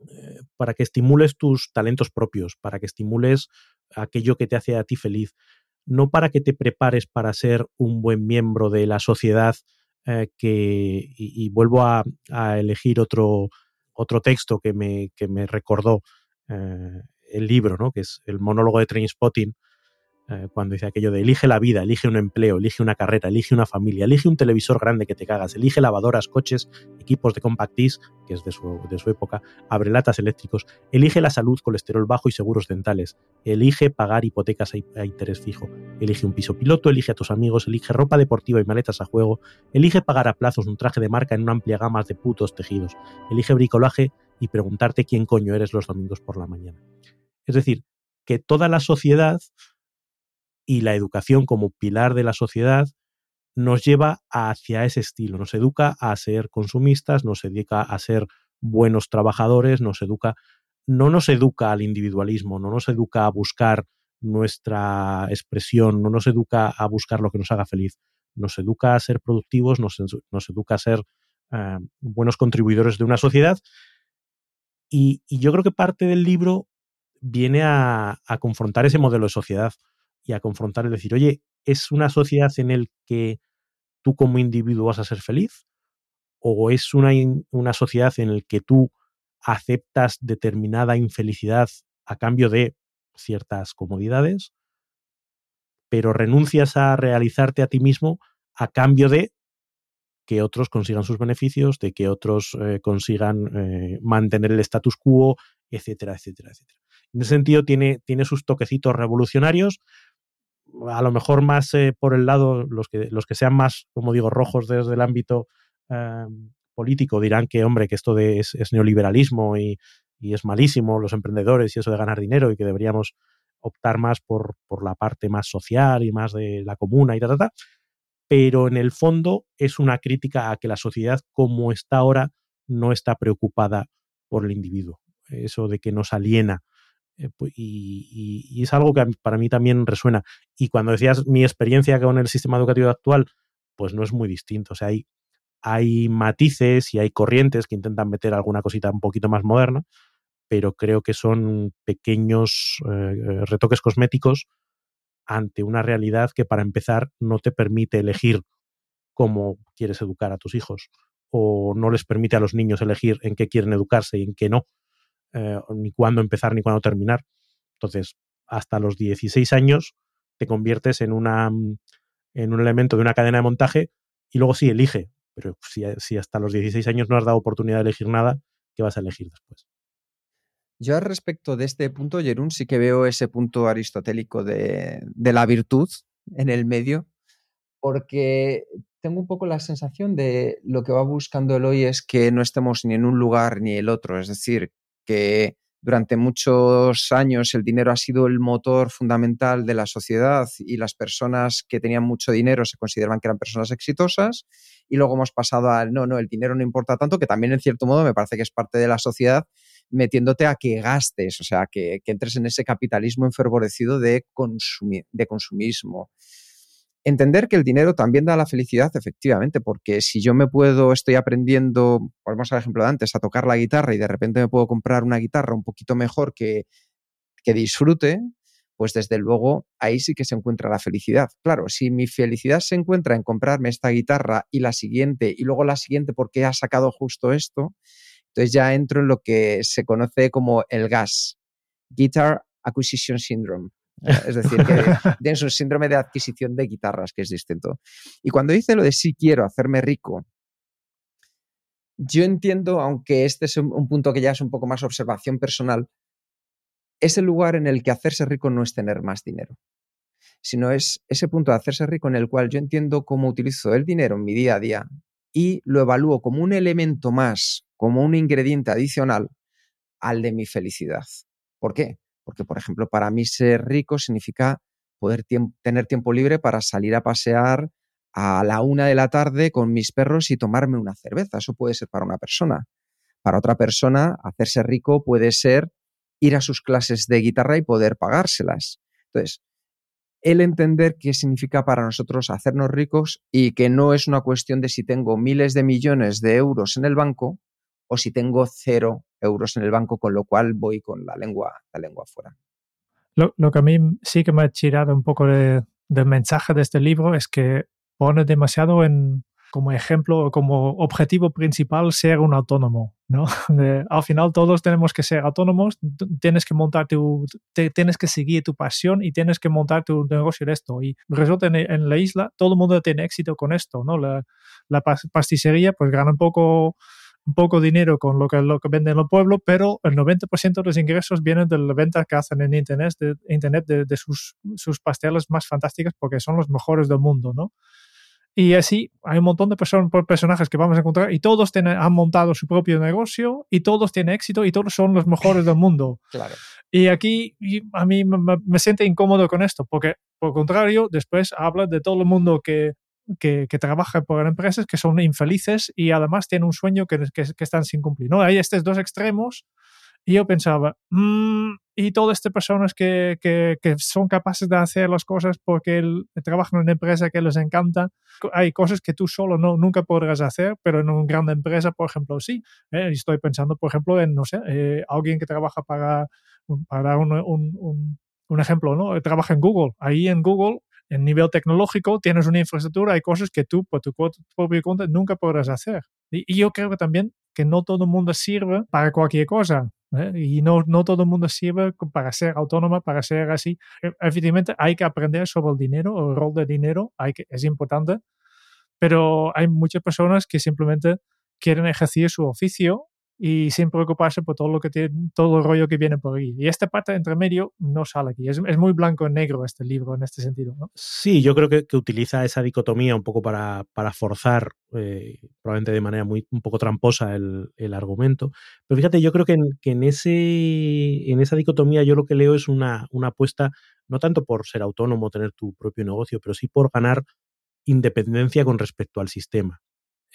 eh, para que estimules tus talentos propios, para que estimules aquello que te hace a ti feliz, no para que te prepares para ser un buen miembro de la sociedad eh, que, y, vuelvo a, a, elegir otro, otro texto que me, que me recordó eh, el libro, ¿no? que es el monólogo de Trainspotting, eh, cuando dice aquello de elige la vida, elige un empleo, elige una carrera, elige una familia, elige un televisor grande que te cagas, elige lavadoras, coches, equipos de compact disc, que es de su, de su época, abrelatas eléctricos, elige la salud, colesterol bajo y seguros dentales, elige pagar hipotecas a, a interés fijo, elige un piso piloto, elige a tus amigos, elige ropa deportiva y maletas a juego, elige pagar a plazos un traje de marca en una amplia gama de putos tejidos, elige bricolaje y preguntarte quién coño eres los domingos por la mañana. Es decir, que toda la sociedad y la educación como pilar de la sociedad nos lleva hacia ese estilo, nos educa a ser consumistas, nos educa a ser buenos trabajadores, nos educa, no nos educa al individualismo, no nos educa a buscar nuestra expresión, no nos educa a buscar lo que nos haga feliz, nos educa a ser productivos, nos, educa a ser uh, buenos contribuidores de una sociedad. Y, y, yo creo que parte del libro viene a, a confrontar ese modelo de sociedad y a confrontar, es decir, oye, ¿es una sociedad en el que tú como individuo vas a ser feliz? ¿O es una, una sociedad en el que tú aceptas determinada infelicidad a cambio de ciertas comodidades, pero renuncias a realizarte a ti mismo a cambio de que otros consigan sus beneficios, de que otros eh, consigan eh, mantener el status quo, etcétera, etcétera, etcétera. En ese sentido tiene, tiene sus toquecitos revolucionarios, a lo mejor más eh, por el lado, los que, los que sean más, como digo, rojos desde el ámbito político dirán que, hombre, que esto es, neoliberalismo y, y, es malísimo, los emprendedores y eso de ganar dinero y que deberíamos optar más por, por la parte más social y más de la comuna y tal, tal, tal pero en el fondo es una crítica a que la sociedad como está ahora no está preocupada por el individuo, eso de que nos aliena. Eh, y, es algo que para mí también resuena. Y cuando decías mi experiencia con el sistema educativo actual, pues no es muy distinto. O sea, hay, hay matices y hay corrientes que intentan meter alguna cosita un poquito más moderna, pero creo que son pequeños eh, retoques cosméticos ante una realidad que para empezar no te permite elegir cómo quieres educar a tus hijos o no les permite a los niños elegir en qué quieren educarse y en qué no, eh, ni cuándo empezar ni cuándo terminar. Entonces, hasta los 16 años te conviertes en, una, en un elemento de una cadena de montaje y luego sí elige, pero si, si hasta los 16 años no has dado oportunidad de elegir nada, ¿qué vas a elegir después? Yo al respecto de este punto, Jerún, sí que veo ese punto aristotélico de, la virtud en el medio, porque tengo un poco la sensación de lo que va buscando el hoy es que no estemos ni en un lugar ni el otro, es decir, que durante muchos años el dinero ha sido el motor fundamental de la sociedad y las personas que tenían mucho dinero se consideraban que eran personas exitosas y luego hemos pasado al no, no, el dinero no importa tanto, que también en cierto modo me parece que es parte de la sociedad metiéndote a que gastes, o sea, que, entres en ese capitalismo enfervorecido de, de consumismo. Entender que el dinero también da la felicidad, efectivamente, porque si yo me puedo, estoy aprendiendo, volvemos al ejemplo de antes, a tocar la guitarra y de repente me puedo comprar una guitarra un poquito mejor que, que disfrute, pues desde luego ahí sí que se encuentra la felicidad. Claro, si mi felicidad se encuentra en comprarme esta guitarra y la siguiente y luego la siguiente porque ha sacado justo esto, entonces ya entro en lo que se conoce como el GAS, Guitar Acquisition Syndrome. Es decir, que [laughs] tienes un síndrome de adquisición de guitarras, que es distinto. Y cuando dice lo de sí quiero hacerme rico, yo entiendo, aunque este es un punto que ya es un poco más observación personal, es el lugar en el que hacerse rico no es tener más dinero, sino es ese punto de hacerse rico en el cual yo entiendo cómo utilizo el dinero en mi día a día y lo evalúo como un elemento más como un ingrediente adicional al de mi felicidad. ¿Por qué? Porque, por ejemplo, para mí ser rico significa poder tener tiempo libre para salir a pasear a la una de la tarde con mis perros y tomarme una cerveza. Eso puede ser para una persona. Para otra persona, hacerse rico puede ser ir a sus clases de guitarra y poder pagárselas. Entonces, el entender qué significa para nosotros hacernos ricos y que no es una cuestión de si tengo miles de millones de euros en el banco, o si tengo cero euros en el banco, con lo cual voy con la lengua, la lengua fuera. Lo, que a mí sí que me ha tirado un poco de, del mensaje de este libro es que pone demasiado en, como ejemplo, como objetivo principal ser un autónomo, ¿no? [laughs] al final todos tenemos que ser autónomos, tienes que montar tu, tienes que seguir tu pasión y tienes que montar tu negocio de esto. Y resulta en, en la isla todo el mundo tiene éxito con esto, ¿no? La, la pasticcería pues gana un poco poco dinero con lo que, lo que venden en el pueblo, pero el 90% de los ingresos vienen de la venta que hacen en Internet de, internet de, sus, sus, pasteles más fantásticos porque son los mejores del mundo, ¿no? Y así hay un montón de personajes que vamos a encontrar y todos tienen, han montado su propio negocio y todos tienen éxito y todos son los mejores del mundo. [laughs] Claro. Y aquí a mí me, me siento incómodo con esto porque, por contrario, después habla de todo el mundo que que, que trabajan por empresas que son infelices y además tienen un sueño que, que, están sin cumplir. ¿no? Hay estos dos extremos y yo pensaba, mm, y todas estas personas que, que, que, son capaces de hacer las cosas porque trabajan en una empresa que les encanta, hay cosas que tú solo no, nunca podrás hacer, pero en una gran empresa, por ejemplo, sí. ¿eh? Estoy pensando, por ejemplo, en, no sé, eh, alguien que trabaja para, para un, un, un, un ejemplo, ¿no? Trabaja en Google. Ahí en Google en nivel tecnológico tienes una infraestructura, hay cosas que tú por tu propio cuenta nunca podrás hacer. Y, yo creo que también que no todo el mundo sirve para cualquier cosa. ¿eh? Y no, no todo el mundo sirve para ser autónoma, para ser así. E, efectivamente, hay que aprender sobre el dinero, el rol del dinero, hay que, es importante, pero hay muchas personas que simplemente quieren ejercer su oficio y sin preocuparse por todo lo que tiene, todo el rollo que viene por ahí. Y esta parte entre medio no sale aquí. Es, es muy blanco y negro este libro en este sentido. Sí, yo creo que, que, utiliza esa dicotomía un poco para, para forzar, eh, probablemente de manera muy un poco tramposa, el, el argumento. Pero fíjate, yo creo que, en, que en, ese, en esa dicotomía yo lo que leo es una, una apuesta, no tanto por ser autónomo, tener tu propio negocio, pero sí por ganar independencia con respecto al sistema.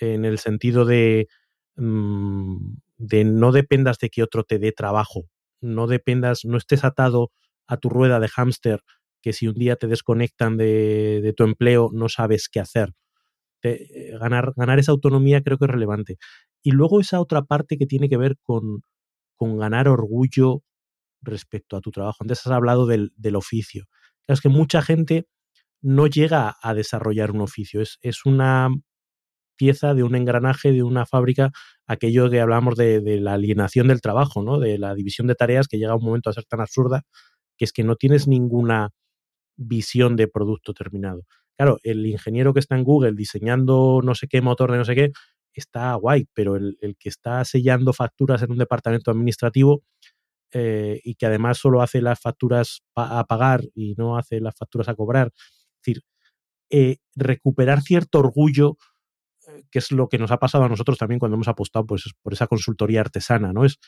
En el sentido de Mm, de no dependas de que otro te dé trabajo, no dependas, no estés atado a tu rueda de hámster que si un día te desconectan de, de tu empleo no sabes qué hacer. Eh, ganar, ganar esa autonomía creo que es relevante. Y luego esa otra parte que tiene que ver con, con ganar orgullo respecto a tu trabajo. Antes has hablado del, del oficio. Es que mucha gente no llega a desarrollar un oficio. Es, es una pieza de un engranaje de una fábrica, aquello que hablamos de, la alienación del trabajo, ¿no? de la división de tareas que llega un momento a ser tan absurda que es que no tienes ninguna visión de producto terminado. Claro, el ingeniero que está en Google diseñando no sé qué motor de no sé qué, está guay, pero el, el que está sellando facturas en un departamento administrativo eh, y que además solo hace las facturas a pagar y no hace las facturas a cobrar, es decir, eh, recuperar cierto orgullo que es lo que nos ha pasado a nosotros también cuando hemos apostado pues, por esa consultoría artesana, ¿no? Es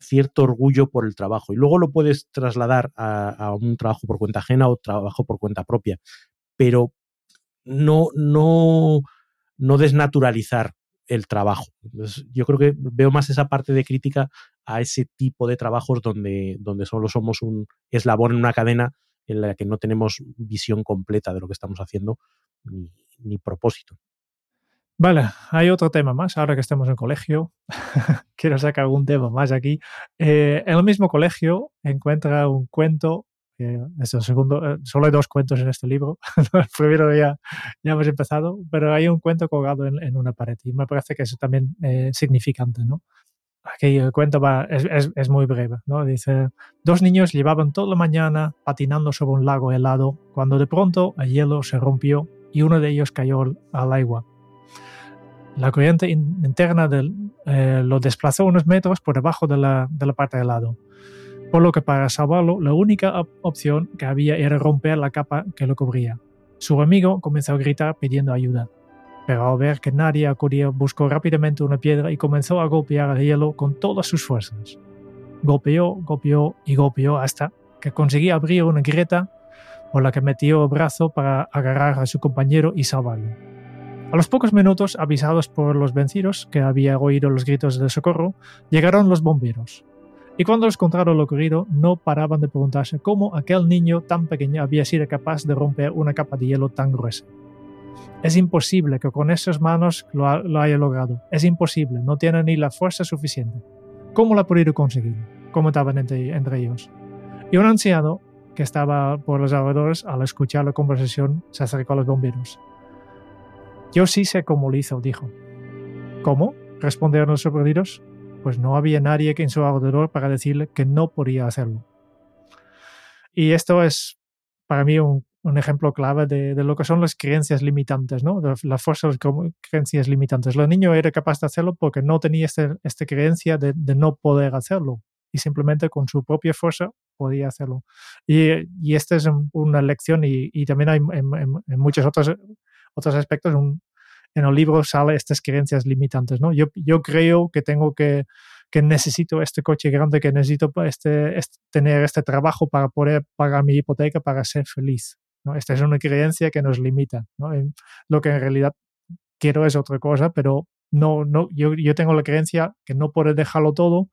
cierto orgullo por el trabajo. Y luego lo puedes trasladar a, un trabajo por cuenta ajena o trabajo por cuenta propia. Pero no, no, no desnaturalizar el trabajo. Entonces, yo creo que veo más esa parte de crítica a ese tipo de trabajos donde, donde solo somos un eslabón en una cadena en la que no tenemos visión completa de lo que estamos haciendo ni propósito. Vale, hay otro tema más, ahora que estamos en colegio, [laughs] quiero sacar algún tema más aquí. Eh, en el mismo colegio encuentra un cuento, eh, es el segundo, eh, solo hay dos cuentos en este libro, [laughs] el primero ya, ya hemos empezado, pero hay un cuento colgado en, en una pared y me parece que eso también es significante, ¿no? Aquí el cuento va, es, es, es, muy breve, ¿no? Dice, dos niños llevaban toda la mañana patinando sobre un lago helado, cuando de pronto el hielo se rompió y uno de ellos cayó al agua la corriente in interna del, eh, lo desplazó unos metros por debajo de la, de la parte de lado, por lo que para salvarlo la única op opción que había era romper la capa que lo cubría. Su amigo comenzó a gritar pidiendo ayuda, pero al ver que nadie acudía buscó rápidamente una piedra y comenzó a golpear el hielo con todas sus fuerzas. Golpeó, golpeó y golpeó hasta que conseguía abrir una grieta por la que metió el brazo para agarrar a su compañero y salvarlo. A los pocos minutos, avisados por los vencidos, que había oído los gritos de socorro, llegaron los bomberos. Y cuando les contaron lo ocurrido, no paraban de preguntarse cómo aquel niño tan pequeño había sido capaz de romper una capa de hielo tan gruesa. Es imposible que con esas manos lo, ha, lo haya logrado. Es imposible, no tiene ni la fuerza suficiente. ¿Cómo lo ha podido conseguir? Comentaban entre, entre ellos. Y un anciano que estaba por los alrededores, al escuchar la conversación, se acercó a los bomberos. Yo sí sé cómo lo hizo, dijo. ¿Cómo? respondieron los sorprendidos. Pues no había nadie en su alrededor para decirle que no podía hacerlo. Y esto es para mí un, ejemplo clave de, lo que son las creencias limitantes, ¿no? De la fuerza de las creencias limitantes. El niño era capaz de hacerlo porque no tenía este, esta creencia de, no poder hacerlo y simplemente con su propia fuerza podía hacerlo. Y, y esta es una lección y, y también hay en, en, en muchas otras otros aspectos, un, en el libro sale estas creencias limitantes, ¿no? Yo, yo creo que tengo que, que necesito este coche grande, que necesito este, este, tener este trabajo para poder pagar mi hipoteca para ser feliz. ¿no? Esta es una creencia que nos limita. ¿no? En lo que en realidad quiero es otra cosa, pero no, no, yo, yo tengo la creencia que no puedo dejarlo todo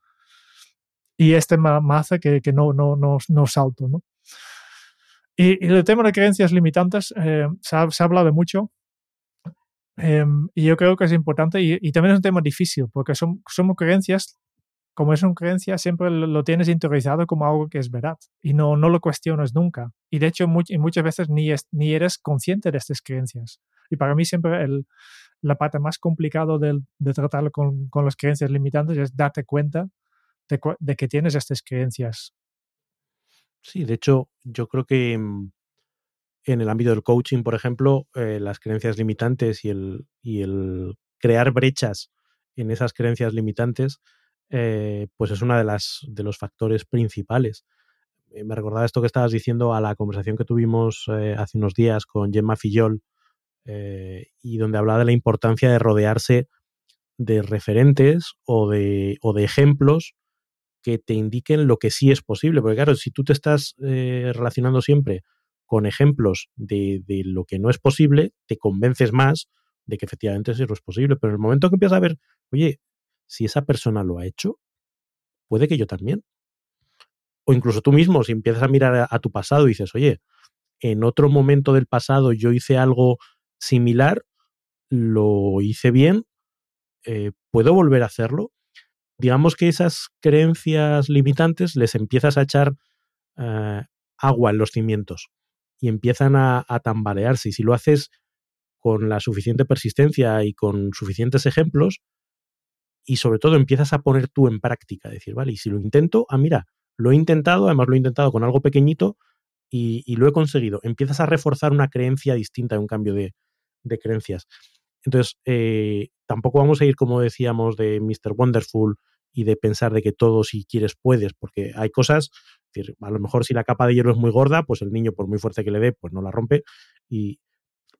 y este me, hace que, que no, no, no, no salto. ¿no? Y, y, el tema de creencias limitantes eh, se, ha, se, ha, hablado mucho eh, y yo creo que es importante y, y, también es un tema difícil porque son, somos creencias, como es una creencia, siempre lo, lo, tienes interiorizado como algo que es verdad y no, no lo cuestionas nunca. Y de hecho, y muchas veces ni, es, ni eres consciente de estas creencias. Y para mí siempre el, la parte más complicada de, de tratarlo con, con, las creencias limitantes es darte cuenta de, de, que tienes estas creencias. Sí, de hecho, yo creo que mm, en el ámbito del coaching, por ejemplo, eh, las creencias limitantes y el, y el crear brechas en esas creencias limitantes, eh, pues es uno de, las, de los factores principales. Eh, me recordaba esto que estabas diciendo a la conversación que tuvimos hace unos días con Gemma Fillol y donde hablaba de la importancia de rodearse de referentes o de, o de ejemplos que te indiquen lo que sí es posible. Porque claro, si tú te estás relacionando siempre con ejemplos de, de, lo que no es posible, te convences más de que efectivamente eso es posible. Pero en el momento que empiezas a ver, oye, si esa persona lo ha hecho, puede que yo también. O incluso tú mismo, si empiezas a mirar a, a tu pasado y dices, oye, en otro momento del pasado yo hice algo similar, lo hice bien, eh, ¿puedo volver a hacerlo? Digamos que esas creencias limitantes les empiezas a echar eh, agua en los cimientos y empiezan a, tambalearse. Y si lo haces con la suficiente persistencia y con suficientes ejemplos, y sobre todo empiezas a poner tú en práctica, decir, vale, y si lo intento, ah, mira, lo he intentado, además lo he intentado con algo pequeñito y, lo he conseguido. Empiezas a reforzar una creencia distinta, un cambio de creencias. Entonces, eh, tampoco vamos a ir, como decíamos, de Mr. Wonderful y de pensar de que todo si quieres puedes, porque hay cosas, decir, a lo mejor si la capa de hielo es muy gorda, pues el niño, por muy fuerte que le dé, pues no la rompe. Y,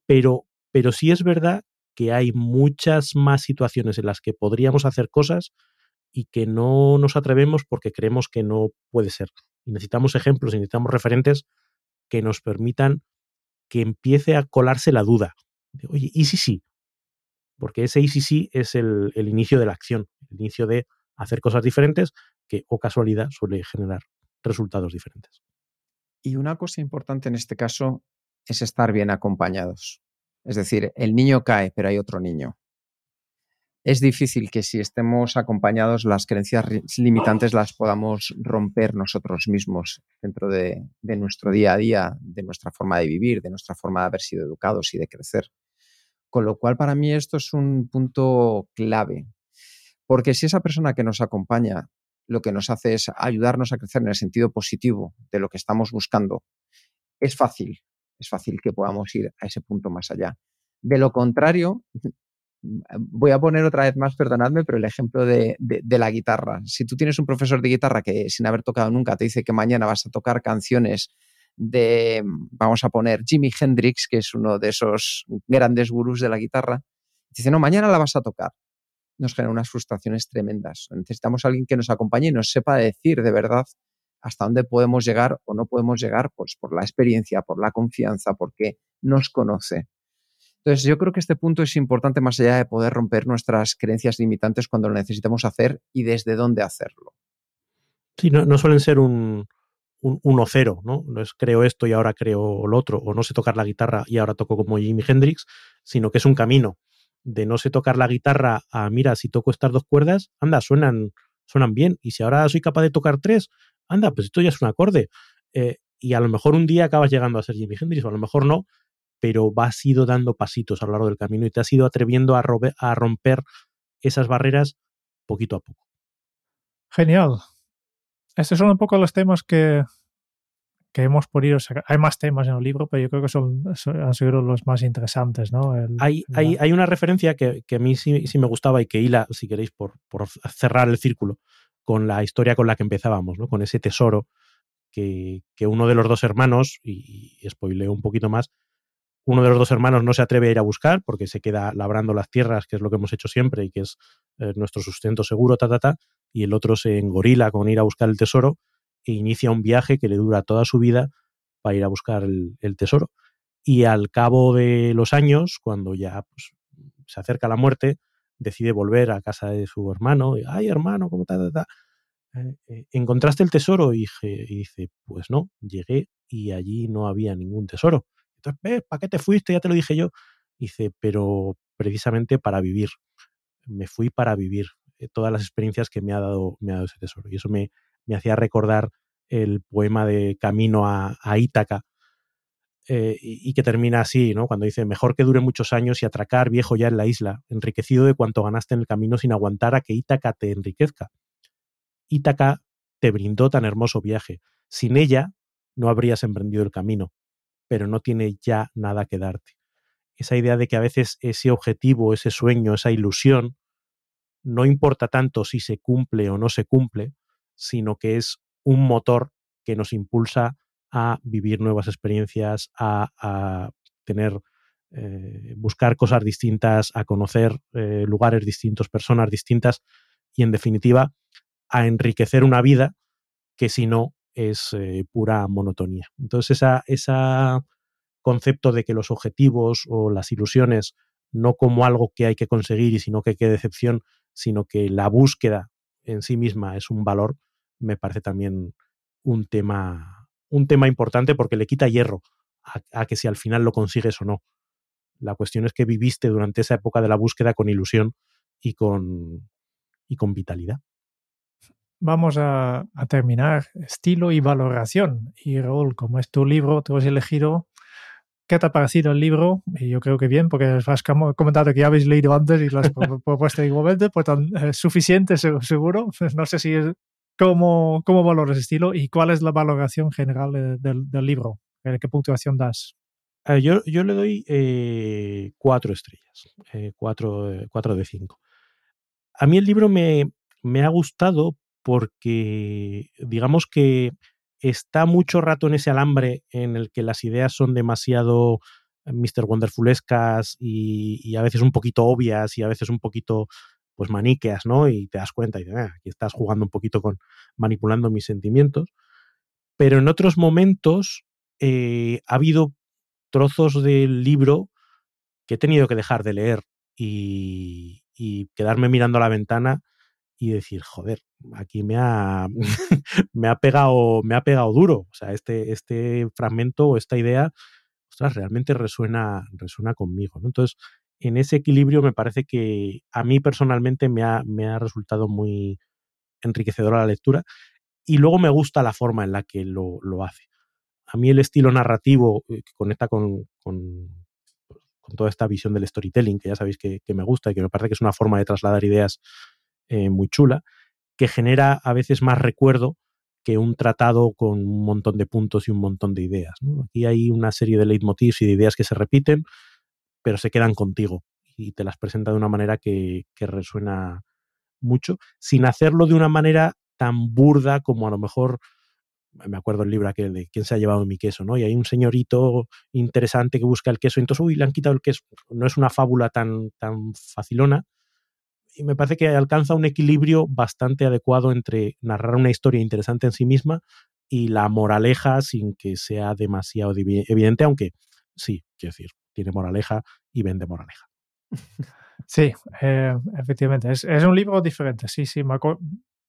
pero, pero sí es verdad que hay muchas más situaciones en las que podríamos hacer cosas y que no nos atrevemos porque creemos que no puede ser. Y necesitamos ejemplos, y necesitamos referentes que nos permitan que empiece a colarse la duda. Oye, ¿y si sí? Porque ese sí es el, inicio de la acción, el inicio de hacer cosas diferentes que, o casualidad, suele generar resultados diferentes. Y una cosa importante en este caso es estar bien acompañados. Es decir, el niño cae, pero hay otro niño. Es difícil que si estemos acompañados las creencias limitantes las podamos romper nosotros mismos dentro de, de, nuestro día a día, de nuestra forma de vivir, de nuestra forma de haber sido educados y de crecer. Con lo cual, para mí esto es un punto clave. Porque si esa persona que nos acompaña lo que nos hace es ayudarnos a crecer en el sentido positivo de lo que estamos buscando, es fácil, es fácil que podamos ir a ese punto más allá. De lo contrario, [laughs] voy a poner otra vez más, perdonadme, pero el ejemplo de, de, de, la guitarra. Si tú tienes un profesor de guitarra que sin haber tocado nunca te dice que mañana vas a tocar canciones de, vamos a poner, Jimi Hendrix, que es uno de esos grandes gurús de la guitarra, dice, no, mañana la vas a tocar. Nos genera unas frustraciones tremendas. Necesitamos a alguien que nos acompañe y nos sepa decir de verdad hasta dónde podemos llegar o no podemos llegar, pues por la experiencia, por la confianza, porque nos conoce. Entonces, yo creo que este punto es importante más allá de poder romper nuestras creencias limitantes cuando lo necesitamos hacer y desde dónde hacerlo. Sí, no, no suelen ser un, un 1-0, ¿no? No es creo esto y ahora creo lo otro, o no sé tocar la guitarra y ahora toco como Jimi Hendrix, sino que es un camino de no sé tocar la guitarra a, mira, si toco estas dos cuerdas, anda, suenan, suenan bien, y si ahora soy capaz de tocar tres, anda, pues esto ya es un acorde. Eh, y a lo mejor un día acabas llegando a ser Jimi Hendrix, o a lo mejor no, pero vas ido dando pasitos a lo largo del camino y te has ido atreviendo a, a romper esas barreras poquito a poco. Genial. Estos son un poco los temas que, que hemos podido sacar. Hay más temas en el libro, pero yo creo que son, son han sido los más interesantes, ¿no? El, hay, la... hay, hay, una referencia que, que a mí sí, sí, me gustaba y que hila, si queréis, por, por, cerrar el círculo con la historia con la que empezábamos, ¿no? Con ese tesoro que, que uno de los dos hermanos, y, y spoileo un poquito más, uno de los dos hermanos no se atreve a ir a buscar porque se queda labrando las tierras, que es lo que hemos hecho siempre y que es eh, nuestro sustento seguro, ta, ta, ta, y el otro se engorila con ir a buscar el tesoro e inicia un viaje que le dura toda su vida para ir a buscar el, tesoro. Y al cabo de los años, cuando ya pues, se acerca la muerte, decide volver a casa de su hermano. Y, Ay, hermano, ¿cómo ta, ta? Eh, eh, ¿Encontraste el tesoro? Y, y dice, pues no, llegué y allí no había ningún tesoro. Entonces, ¿ves? ¿Para qué te fuiste? Ya te lo dije yo. Dice, pero precisamente para vivir. Me fui para vivir eh, todas las experiencias que me ha dado, me ha dado ese tesoro. Y eso me, me hacía recordar el poema de Camino a, a Ítaca, eh, y, que termina así, ¿no? Cuando dice, mejor que dure muchos años y atracar viejo ya en la isla, enriquecido de cuanto ganaste en el camino sin aguantar a que Ítaca te enriquezca. Ítaca te brindó tan hermoso viaje. Sin ella no habrías emprendido el camino, pero no tiene ya nada que darte. Esa idea de que a veces ese objetivo, ese sueño, esa ilusión, no importa tanto si se cumple o no se cumple, sino que es un motor que nos impulsa a vivir nuevas experiencias, a, tener, eh, buscar cosas distintas, a conocer eh, lugares distintos, personas distintas y en definitiva a enriquecer una vida que si no es eh, pura monotonía. Entonces ese concepto de que los objetivos o las ilusiones no como algo que hay que conseguir y sino que qué decepción, sino que la búsqueda en sí misma es un valor, me parece también un tema, un tema importante porque le quita hierro a, que si al final lo consigues o no. La cuestión es que viviste durante esa época de la búsqueda con ilusión y con, y con vitalidad. Vamos a, terminar estilo y valoración. Y Raúl, como es tu libro, tú has elegido ¿Qué te ha parecido el libro? Y yo creo que bien, porque has comentado que ya habéis leído antes y lo has [laughs] propuesto igualmente, pues tan, eh, suficiente seguro. No sé si es, ¿cómo, cómo valoras estilo y cuál es la valoración general del, del libro. Eh, ¿Qué puntuación das? Eh, yo, yo, le doy cuatro estrellas, cuatro, cuatro, de cinco. A mí el libro me, me ha gustado porque, digamos que está mucho rato en ese alambre en el que las ideas son demasiado eh, Mr. Wonderfulescas y, y, a veces un poquito obvias y a veces un poquito pues maniqueas, ¿no? Y te das cuenta y dices, ah, aquí estás jugando un poquito con manipulando mis sentimientos. Pero en otros momentos eh, ha habido trozos del libro que he tenido que dejar de leer y, y quedarme mirando a la ventana y decir, joder, aquí me ha, [laughs] me ha, pegado, me ha pegado duro. O sea, este, este fragmento o esta idea, ostras, realmente resuena, resuena conmigo. Entonces, en ese equilibrio me parece que a mí personalmente me ha, me ha resultado muy enriquecedora la lectura y luego me gusta la forma en la que lo, lo hace. A mí el estilo narrativo eh, que conecta con, con, con, toda esta visión del storytelling, que ya sabéis que, que me gusta y que me parece que es una forma de trasladar ideas eh, muy chula, que genera a veces más recuerdo que un tratado con un montón de puntos y un montón de ideas. Aquí hay una serie de leitmotivs y de ideas que se repiten, pero se quedan contigo y te las presenta de una manera que, que resuena mucho, sin hacerlo de una manera tan burda como a lo mejor me acuerdo el libro aquel de quién se ha llevado mi queso, ¿no? Y hay un señorito interesante que busca el queso, entonces, uy, le han quitado el queso. No es una fábula tan, tan facilona, y me parece que alcanza un equilibrio bastante adecuado entre narrar una historia interesante en sí misma y la moraleja sin que sea demasiado evidente, aunque sí, quiero decir, tiene moraleja y vende moraleja. [laughs] Sí, eh, efectivamente, es, es, un libro diferente, sí, sí, me ha,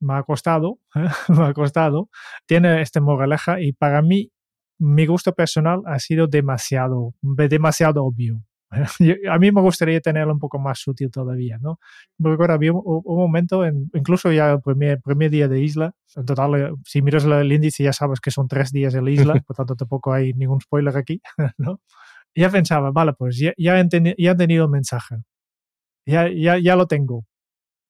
me ha costado, [laughs] me ha costado, tiene este moraleja y para mí mi gusto personal ha sido demasiado, demasiado obvio. [laughs] a mí me gustaría tenerlo un poco más sutil todavía, ¿no? Recuerdo, había un, un, momento, en, incluso ya el primer, primer día de isla, en total, eh, si miras el índice ya sabes que son tres días en la isla, [laughs] por tanto tampoco hay ningún spoiler aquí, [laughs] ¿no? Ya pensaba, vale, pues ya, ya, he, ya he tenido el mensaje, ya, ya, ya lo tengo.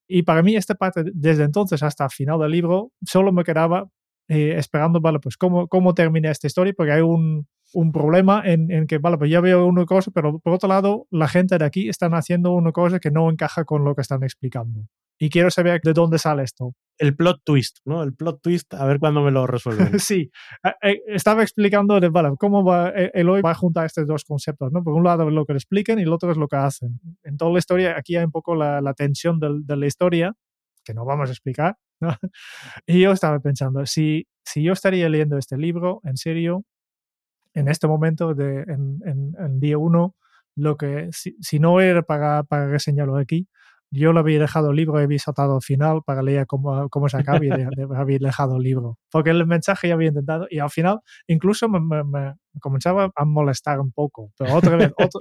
Y para mí esta parte, desde entonces hasta el final del libro, solo me quedaba eh, esperando, vale, pues cómo, cómo termina esta historia, porque hay un, un problema en, en, que, vale, pues ya veo una cosa, pero por otro lado, la gente de aquí están haciendo una cosa que no encaja con lo que están explicando. Y quiero saber de dónde sale esto. El plot twist, ¿no? El plot twist, a ver cuándo me lo resuelven. [laughs] sí, eh, eh, estaba explicando, de, vale, cómo va, eh, Eloy va a juntar estos dos conceptos, ¿no? Por un lado lo que le explican y el otro es lo que hacen. En toda la historia, aquí hay un poco la, la tensión de, de, la historia, que no vamos a explicar, ¿no? [laughs] Y yo estaba pensando, si, si yo estaría leyendo este libro, en serio, en este momento, de, en, en, día uno, lo que si, si, no era para, para reseñarlo aquí, yo lo había dejado libro había saltado al final para leer cómo, cómo se acaba y había dejado el libro. Porque el mensaje ya había intentado y al final incluso me, me, me comenzaba a molestar un poco. Pero otra vez, otro,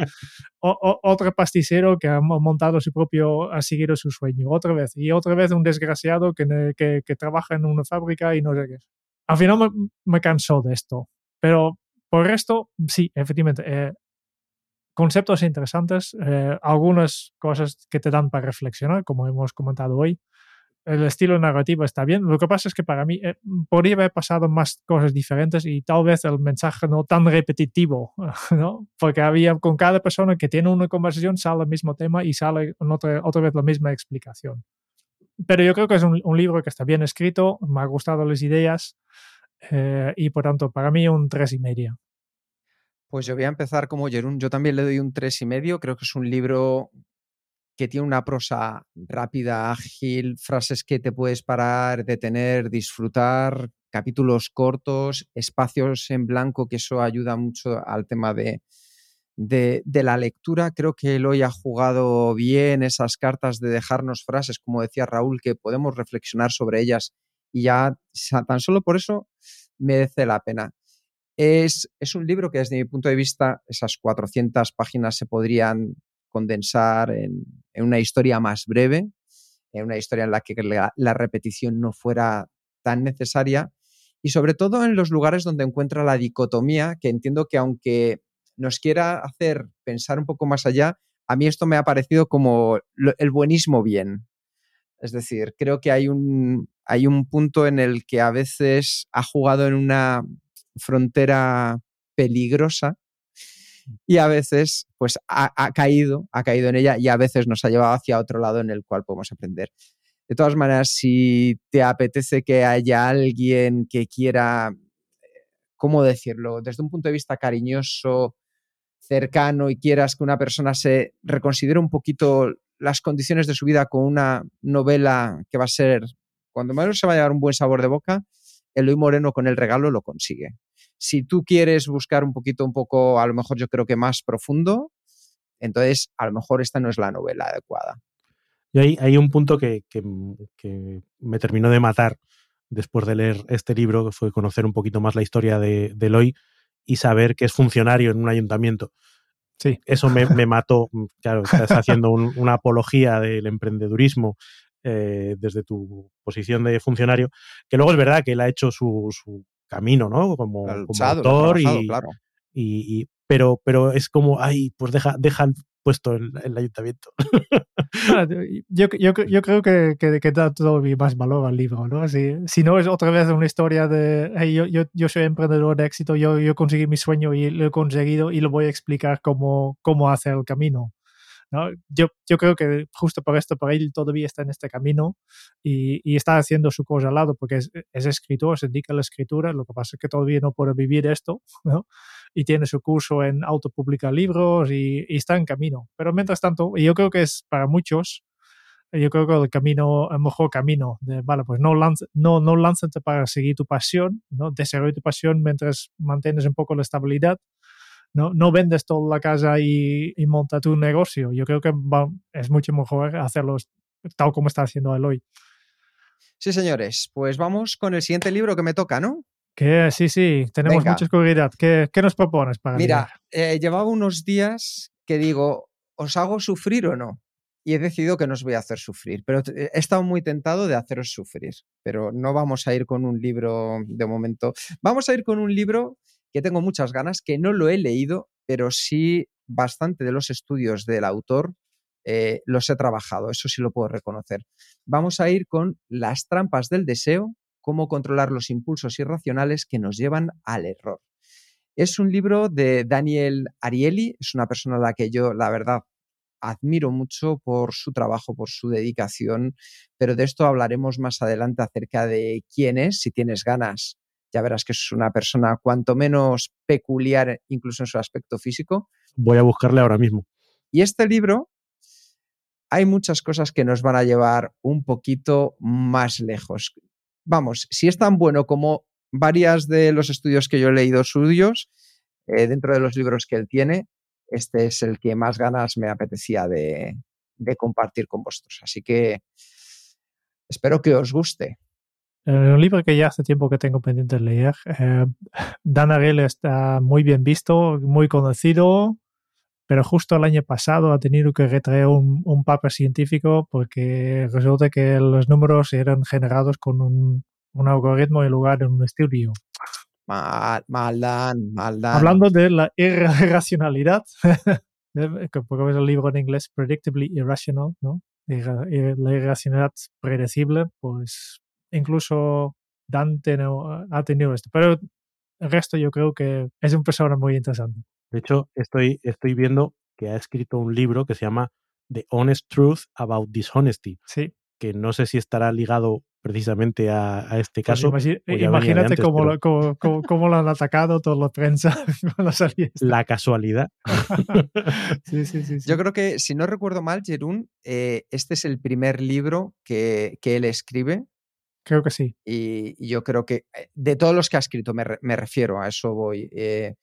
o, otro pasticero que ha montado su propio, ha seguido su sueño. Otra vez. Y otra vez un desgraciado que, que, que trabaja en una fábrica y no sé qué. Al final me, me cansó de esto. Pero por el resto, sí, efectivamente, eh, conceptos interesantes, eh, algunas cosas que te dan para reflexionar, como hemos comentado hoy. El estilo narrativo está bien. Lo que pasa es que para mí eh, podría haber pasado más cosas diferentes y tal vez el mensaje no tan repetitivo, [laughs] ¿no? Porque había con cada persona que tiene una conversación sale el mismo tema y sale otra, otra vez la misma explicación. Pero yo creo que es un, un libro que está bien escrito, me ha gustado las ideas eh, y por tanto para mí un tres y media. Pues yo voy a empezar como Jerún. Yo también le doy un tres y medio. Creo que es un libro que tiene una prosa rápida, ágil, frases que te puedes parar, detener, disfrutar, capítulos cortos, espacios en blanco, que eso ayuda mucho al tema de, de, de, la lectura. Creo que Eloy ha jugado bien esas cartas de dejarnos frases, como decía Raúl, que podemos reflexionar sobre ellas y ya tan solo por eso merece la pena. Es, es, un libro que desde mi punto de vista esas 400 páginas se podrían condensar en, en una historia más breve, en una historia en la que la, la, repetición no fuera tan necesaria y sobre todo en los lugares donde encuentra la dicotomía, que entiendo que aunque nos quiera hacer pensar un poco más allá, a mí esto me ha parecido como el buenismo bien. Es decir, creo que hay un, hay un punto en el que a veces ha jugado en una frontera peligrosa y a veces pues ha, caído, ha caído en ella y a veces nos ha llevado hacia otro lado en el cual podemos aprender. De todas maneras, si te apetece que haya alguien que quiera, ¿cómo decirlo? Desde un punto de vista cariñoso, cercano y quieras que una persona se reconsidere un poquito las condiciones de su vida con una novela que va a ser, cuando menos se va a llevar un buen sabor de boca, Eloy Moreno con el regalo lo consigue. Si tú quieres buscar un poquito, un poco, a lo mejor yo creo que más profundo, entonces a lo mejor esta no es la novela adecuada. Y hay, hay un punto que, que, que, me terminó de matar después de leer este libro, que fue conocer un poquito más la historia de, de Eloy y saber que es funcionario en un ayuntamiento. Sí. Eso me, me mató. Claro, estás haciendo un, una apología del emprendedurismo eh, desde tu posición de funcionario, que luego es verdad que él ha hecho su, su camino, ¿no? Como, como autor y, claro. y, y, pero, pero es como, ay, pues deja, deja el puesto el, el ayuntamiento. yo, yo, yo, creo que, que, que, da todavía más valor al libro, ¿no? Si, si no es otra vez una historia de, hey, yo, yo, yo soy emprendedor de éxito, yo, yo conseguí mi sueño y lo he conseguido y lo voy a explicar cómo, cómo hacer el camino. ¿No? Yo, yo creo que justo por esto, por él todavía está en este camino y, está haciendo su cosa al lado, porque es, es, escritor, se dedica a la escritura, lo que pasa es que todavía no puede vivir esto, [laughs] ¿no? Y tiene su curso en autopublicar libros y, está en camino. Pero mientras tanto, yo creo que es para muchos, yo creo que el camino, el mejor camino, de, vale, pues no, lance, no, no lánzate para seguir tu pasión, ¿no? Desarrolla tu pasión mientras mantienes un poco la estabilidad, no, no vendes toda la casa y, y monta tu negocio. Yo creo que va, es mucho mejor hacerlo tal como está haciendo él hoy. Sí, señores, pues vamos con el siguiente libro que me toca, ¿no? Que sí, sí, tenemos Venga. mucha escuridad. ¿Qué, ¿Qué, nos propones para Mira, eh, llevaba unos días que digo, ¿os hago sufrir o no? Y he decidido que no os voy a hacer sufrir, pero he estado muy tentado de haceros sufrir, pero no vamos a ir con un libro de momento. Vamos a ir con un libro que tengo muchas ganas, que no lo he leído, pero sí bastante de los estudios del autor eh, los he trabajado, eso sí lo puedo reconocer. Vamos a ir con Las trampas del deseo, cómo controlar los impulsos irracionales que nos llevan al error. Es un libro de Daniel Ariely, es una persona a la que yo, la verdad, admiro mucho por su trabajo, por su dedicación, pero de esto hablaremos más adelante acerca de quién es, si tienes ganas ya verás que es una persona cuanto menos peculiar, incluso en su aspecto físico. Voy a buscarle ahora mismo. Y este libro, hay muchas cosas que nos van a llevar un poquito más lejos. Vamos, si es tan bueno como varias de los estudios que yo he leído suyos, eh, dentro de los libros que él tiene, este es el que más ganas me apetecía de, de compartir con vosotros. Así que espero que os guste. Un libro que ya hace tiempo que tengo pendiente de leer. Eh, Dan Ariely está muy bien visto, muy conocido, pero justo el año pasado ha tenido que retraer un, un paper científico porque resulta que los números eran generados con un, un algoritmo en lugar de un estudio. Mal, mal dan, mal dan. Hablando de la irracionalidad, [laughs] eh, que porque ves el libro en inglés Predictably Irrational, ¿no? La irracionalidad predecible, pues incluso Dante no ha tenido esto. Pero el resto yo creo que es un persona muy interesante. De hecho, estoy, estoy viendo que ha escrito un libro que se llama The Honest Truth About Dishonesty, Sí, que no sé si estará ligado precisamente a, a este pues caso. imagínate antes, cómo, pero lo, cómo, cómo- cómo lo han atacado toda la prensa [laughs] cuando salió esto. La casualidad. [laughs] Sí, sí, sí. sí. Yo creo que, si no recuerdo mal, Jerún, eh, este es el primer libro que, que él escribe Creo que sí. y, y yo creo que eh, de todos los que ha escrito, me, re- me refiero, a eso voy. eh,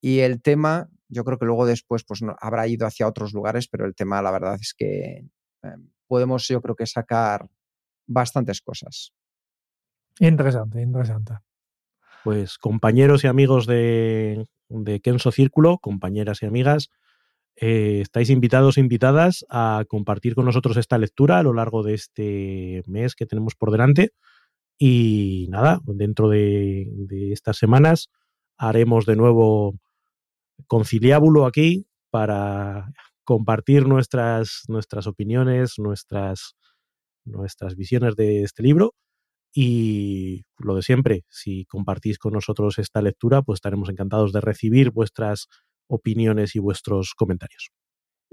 y el tema, yo creo que luego después pues, no, habrá ido hacia otros lugares, pero el tema, la verdad es que eh, podemos, yo creo que sacar bastantes cosas. Interesante, interesante. Pues compañeros y amigos de, de Kenso Círculo, compañeras y amigas, eh, estáis invitados e invitadas a compartir con nosotros esta lectura a lo largo de este mes que tenemos por delante. Y nada, dentro de, de estas semanas haremos de nuevo conciliábulo aquí para compartir nuestras, nuestras opiniones, nuestras, nuestras visiones de este libro. Y lo de siempre, si compartís con nosotros esta lectura, pues estaremos encantados de recibir vuestras opiniones y vuestros comentarios.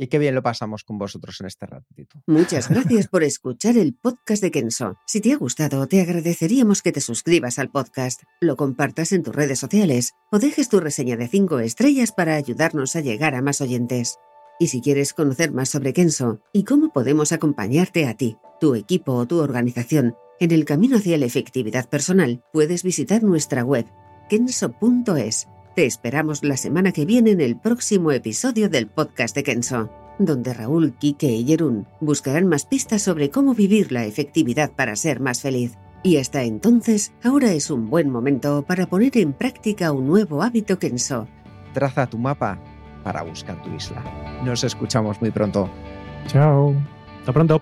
Y qué bien lo pasamos con vosotros en este ratito. Muchas [laughs] gracias por escuchar el podcast de Kenso. Si te ha gustado, te agradeceríamos que te suscribas al podcast, lo compartas en tus redes sociales o dejes tu reseña de 5 estrellas para ayudarnos a llegar a más oyentes. Y si quieres conocer más sobre Kenso y cómo podemos acompañarte a ti, tu equipo o tu organización en el camino hacia la efectividad personal, puedes visitar nuestra web kenso.es. Te esperamos la semana que viene en el próximo episodio del podcast de Kenso, donde Raúl, Quique y Jerún buscarán más pistas sobre cómo vivir la efectividad para ser más feliz. Y hasta entonces, ahora es un buen momento para poner en práctica un nuevo hábito Kenso. Traza tu mapa para buscar tu isla. Nos escuchamos muy pronto. Chao. Hasta pronto.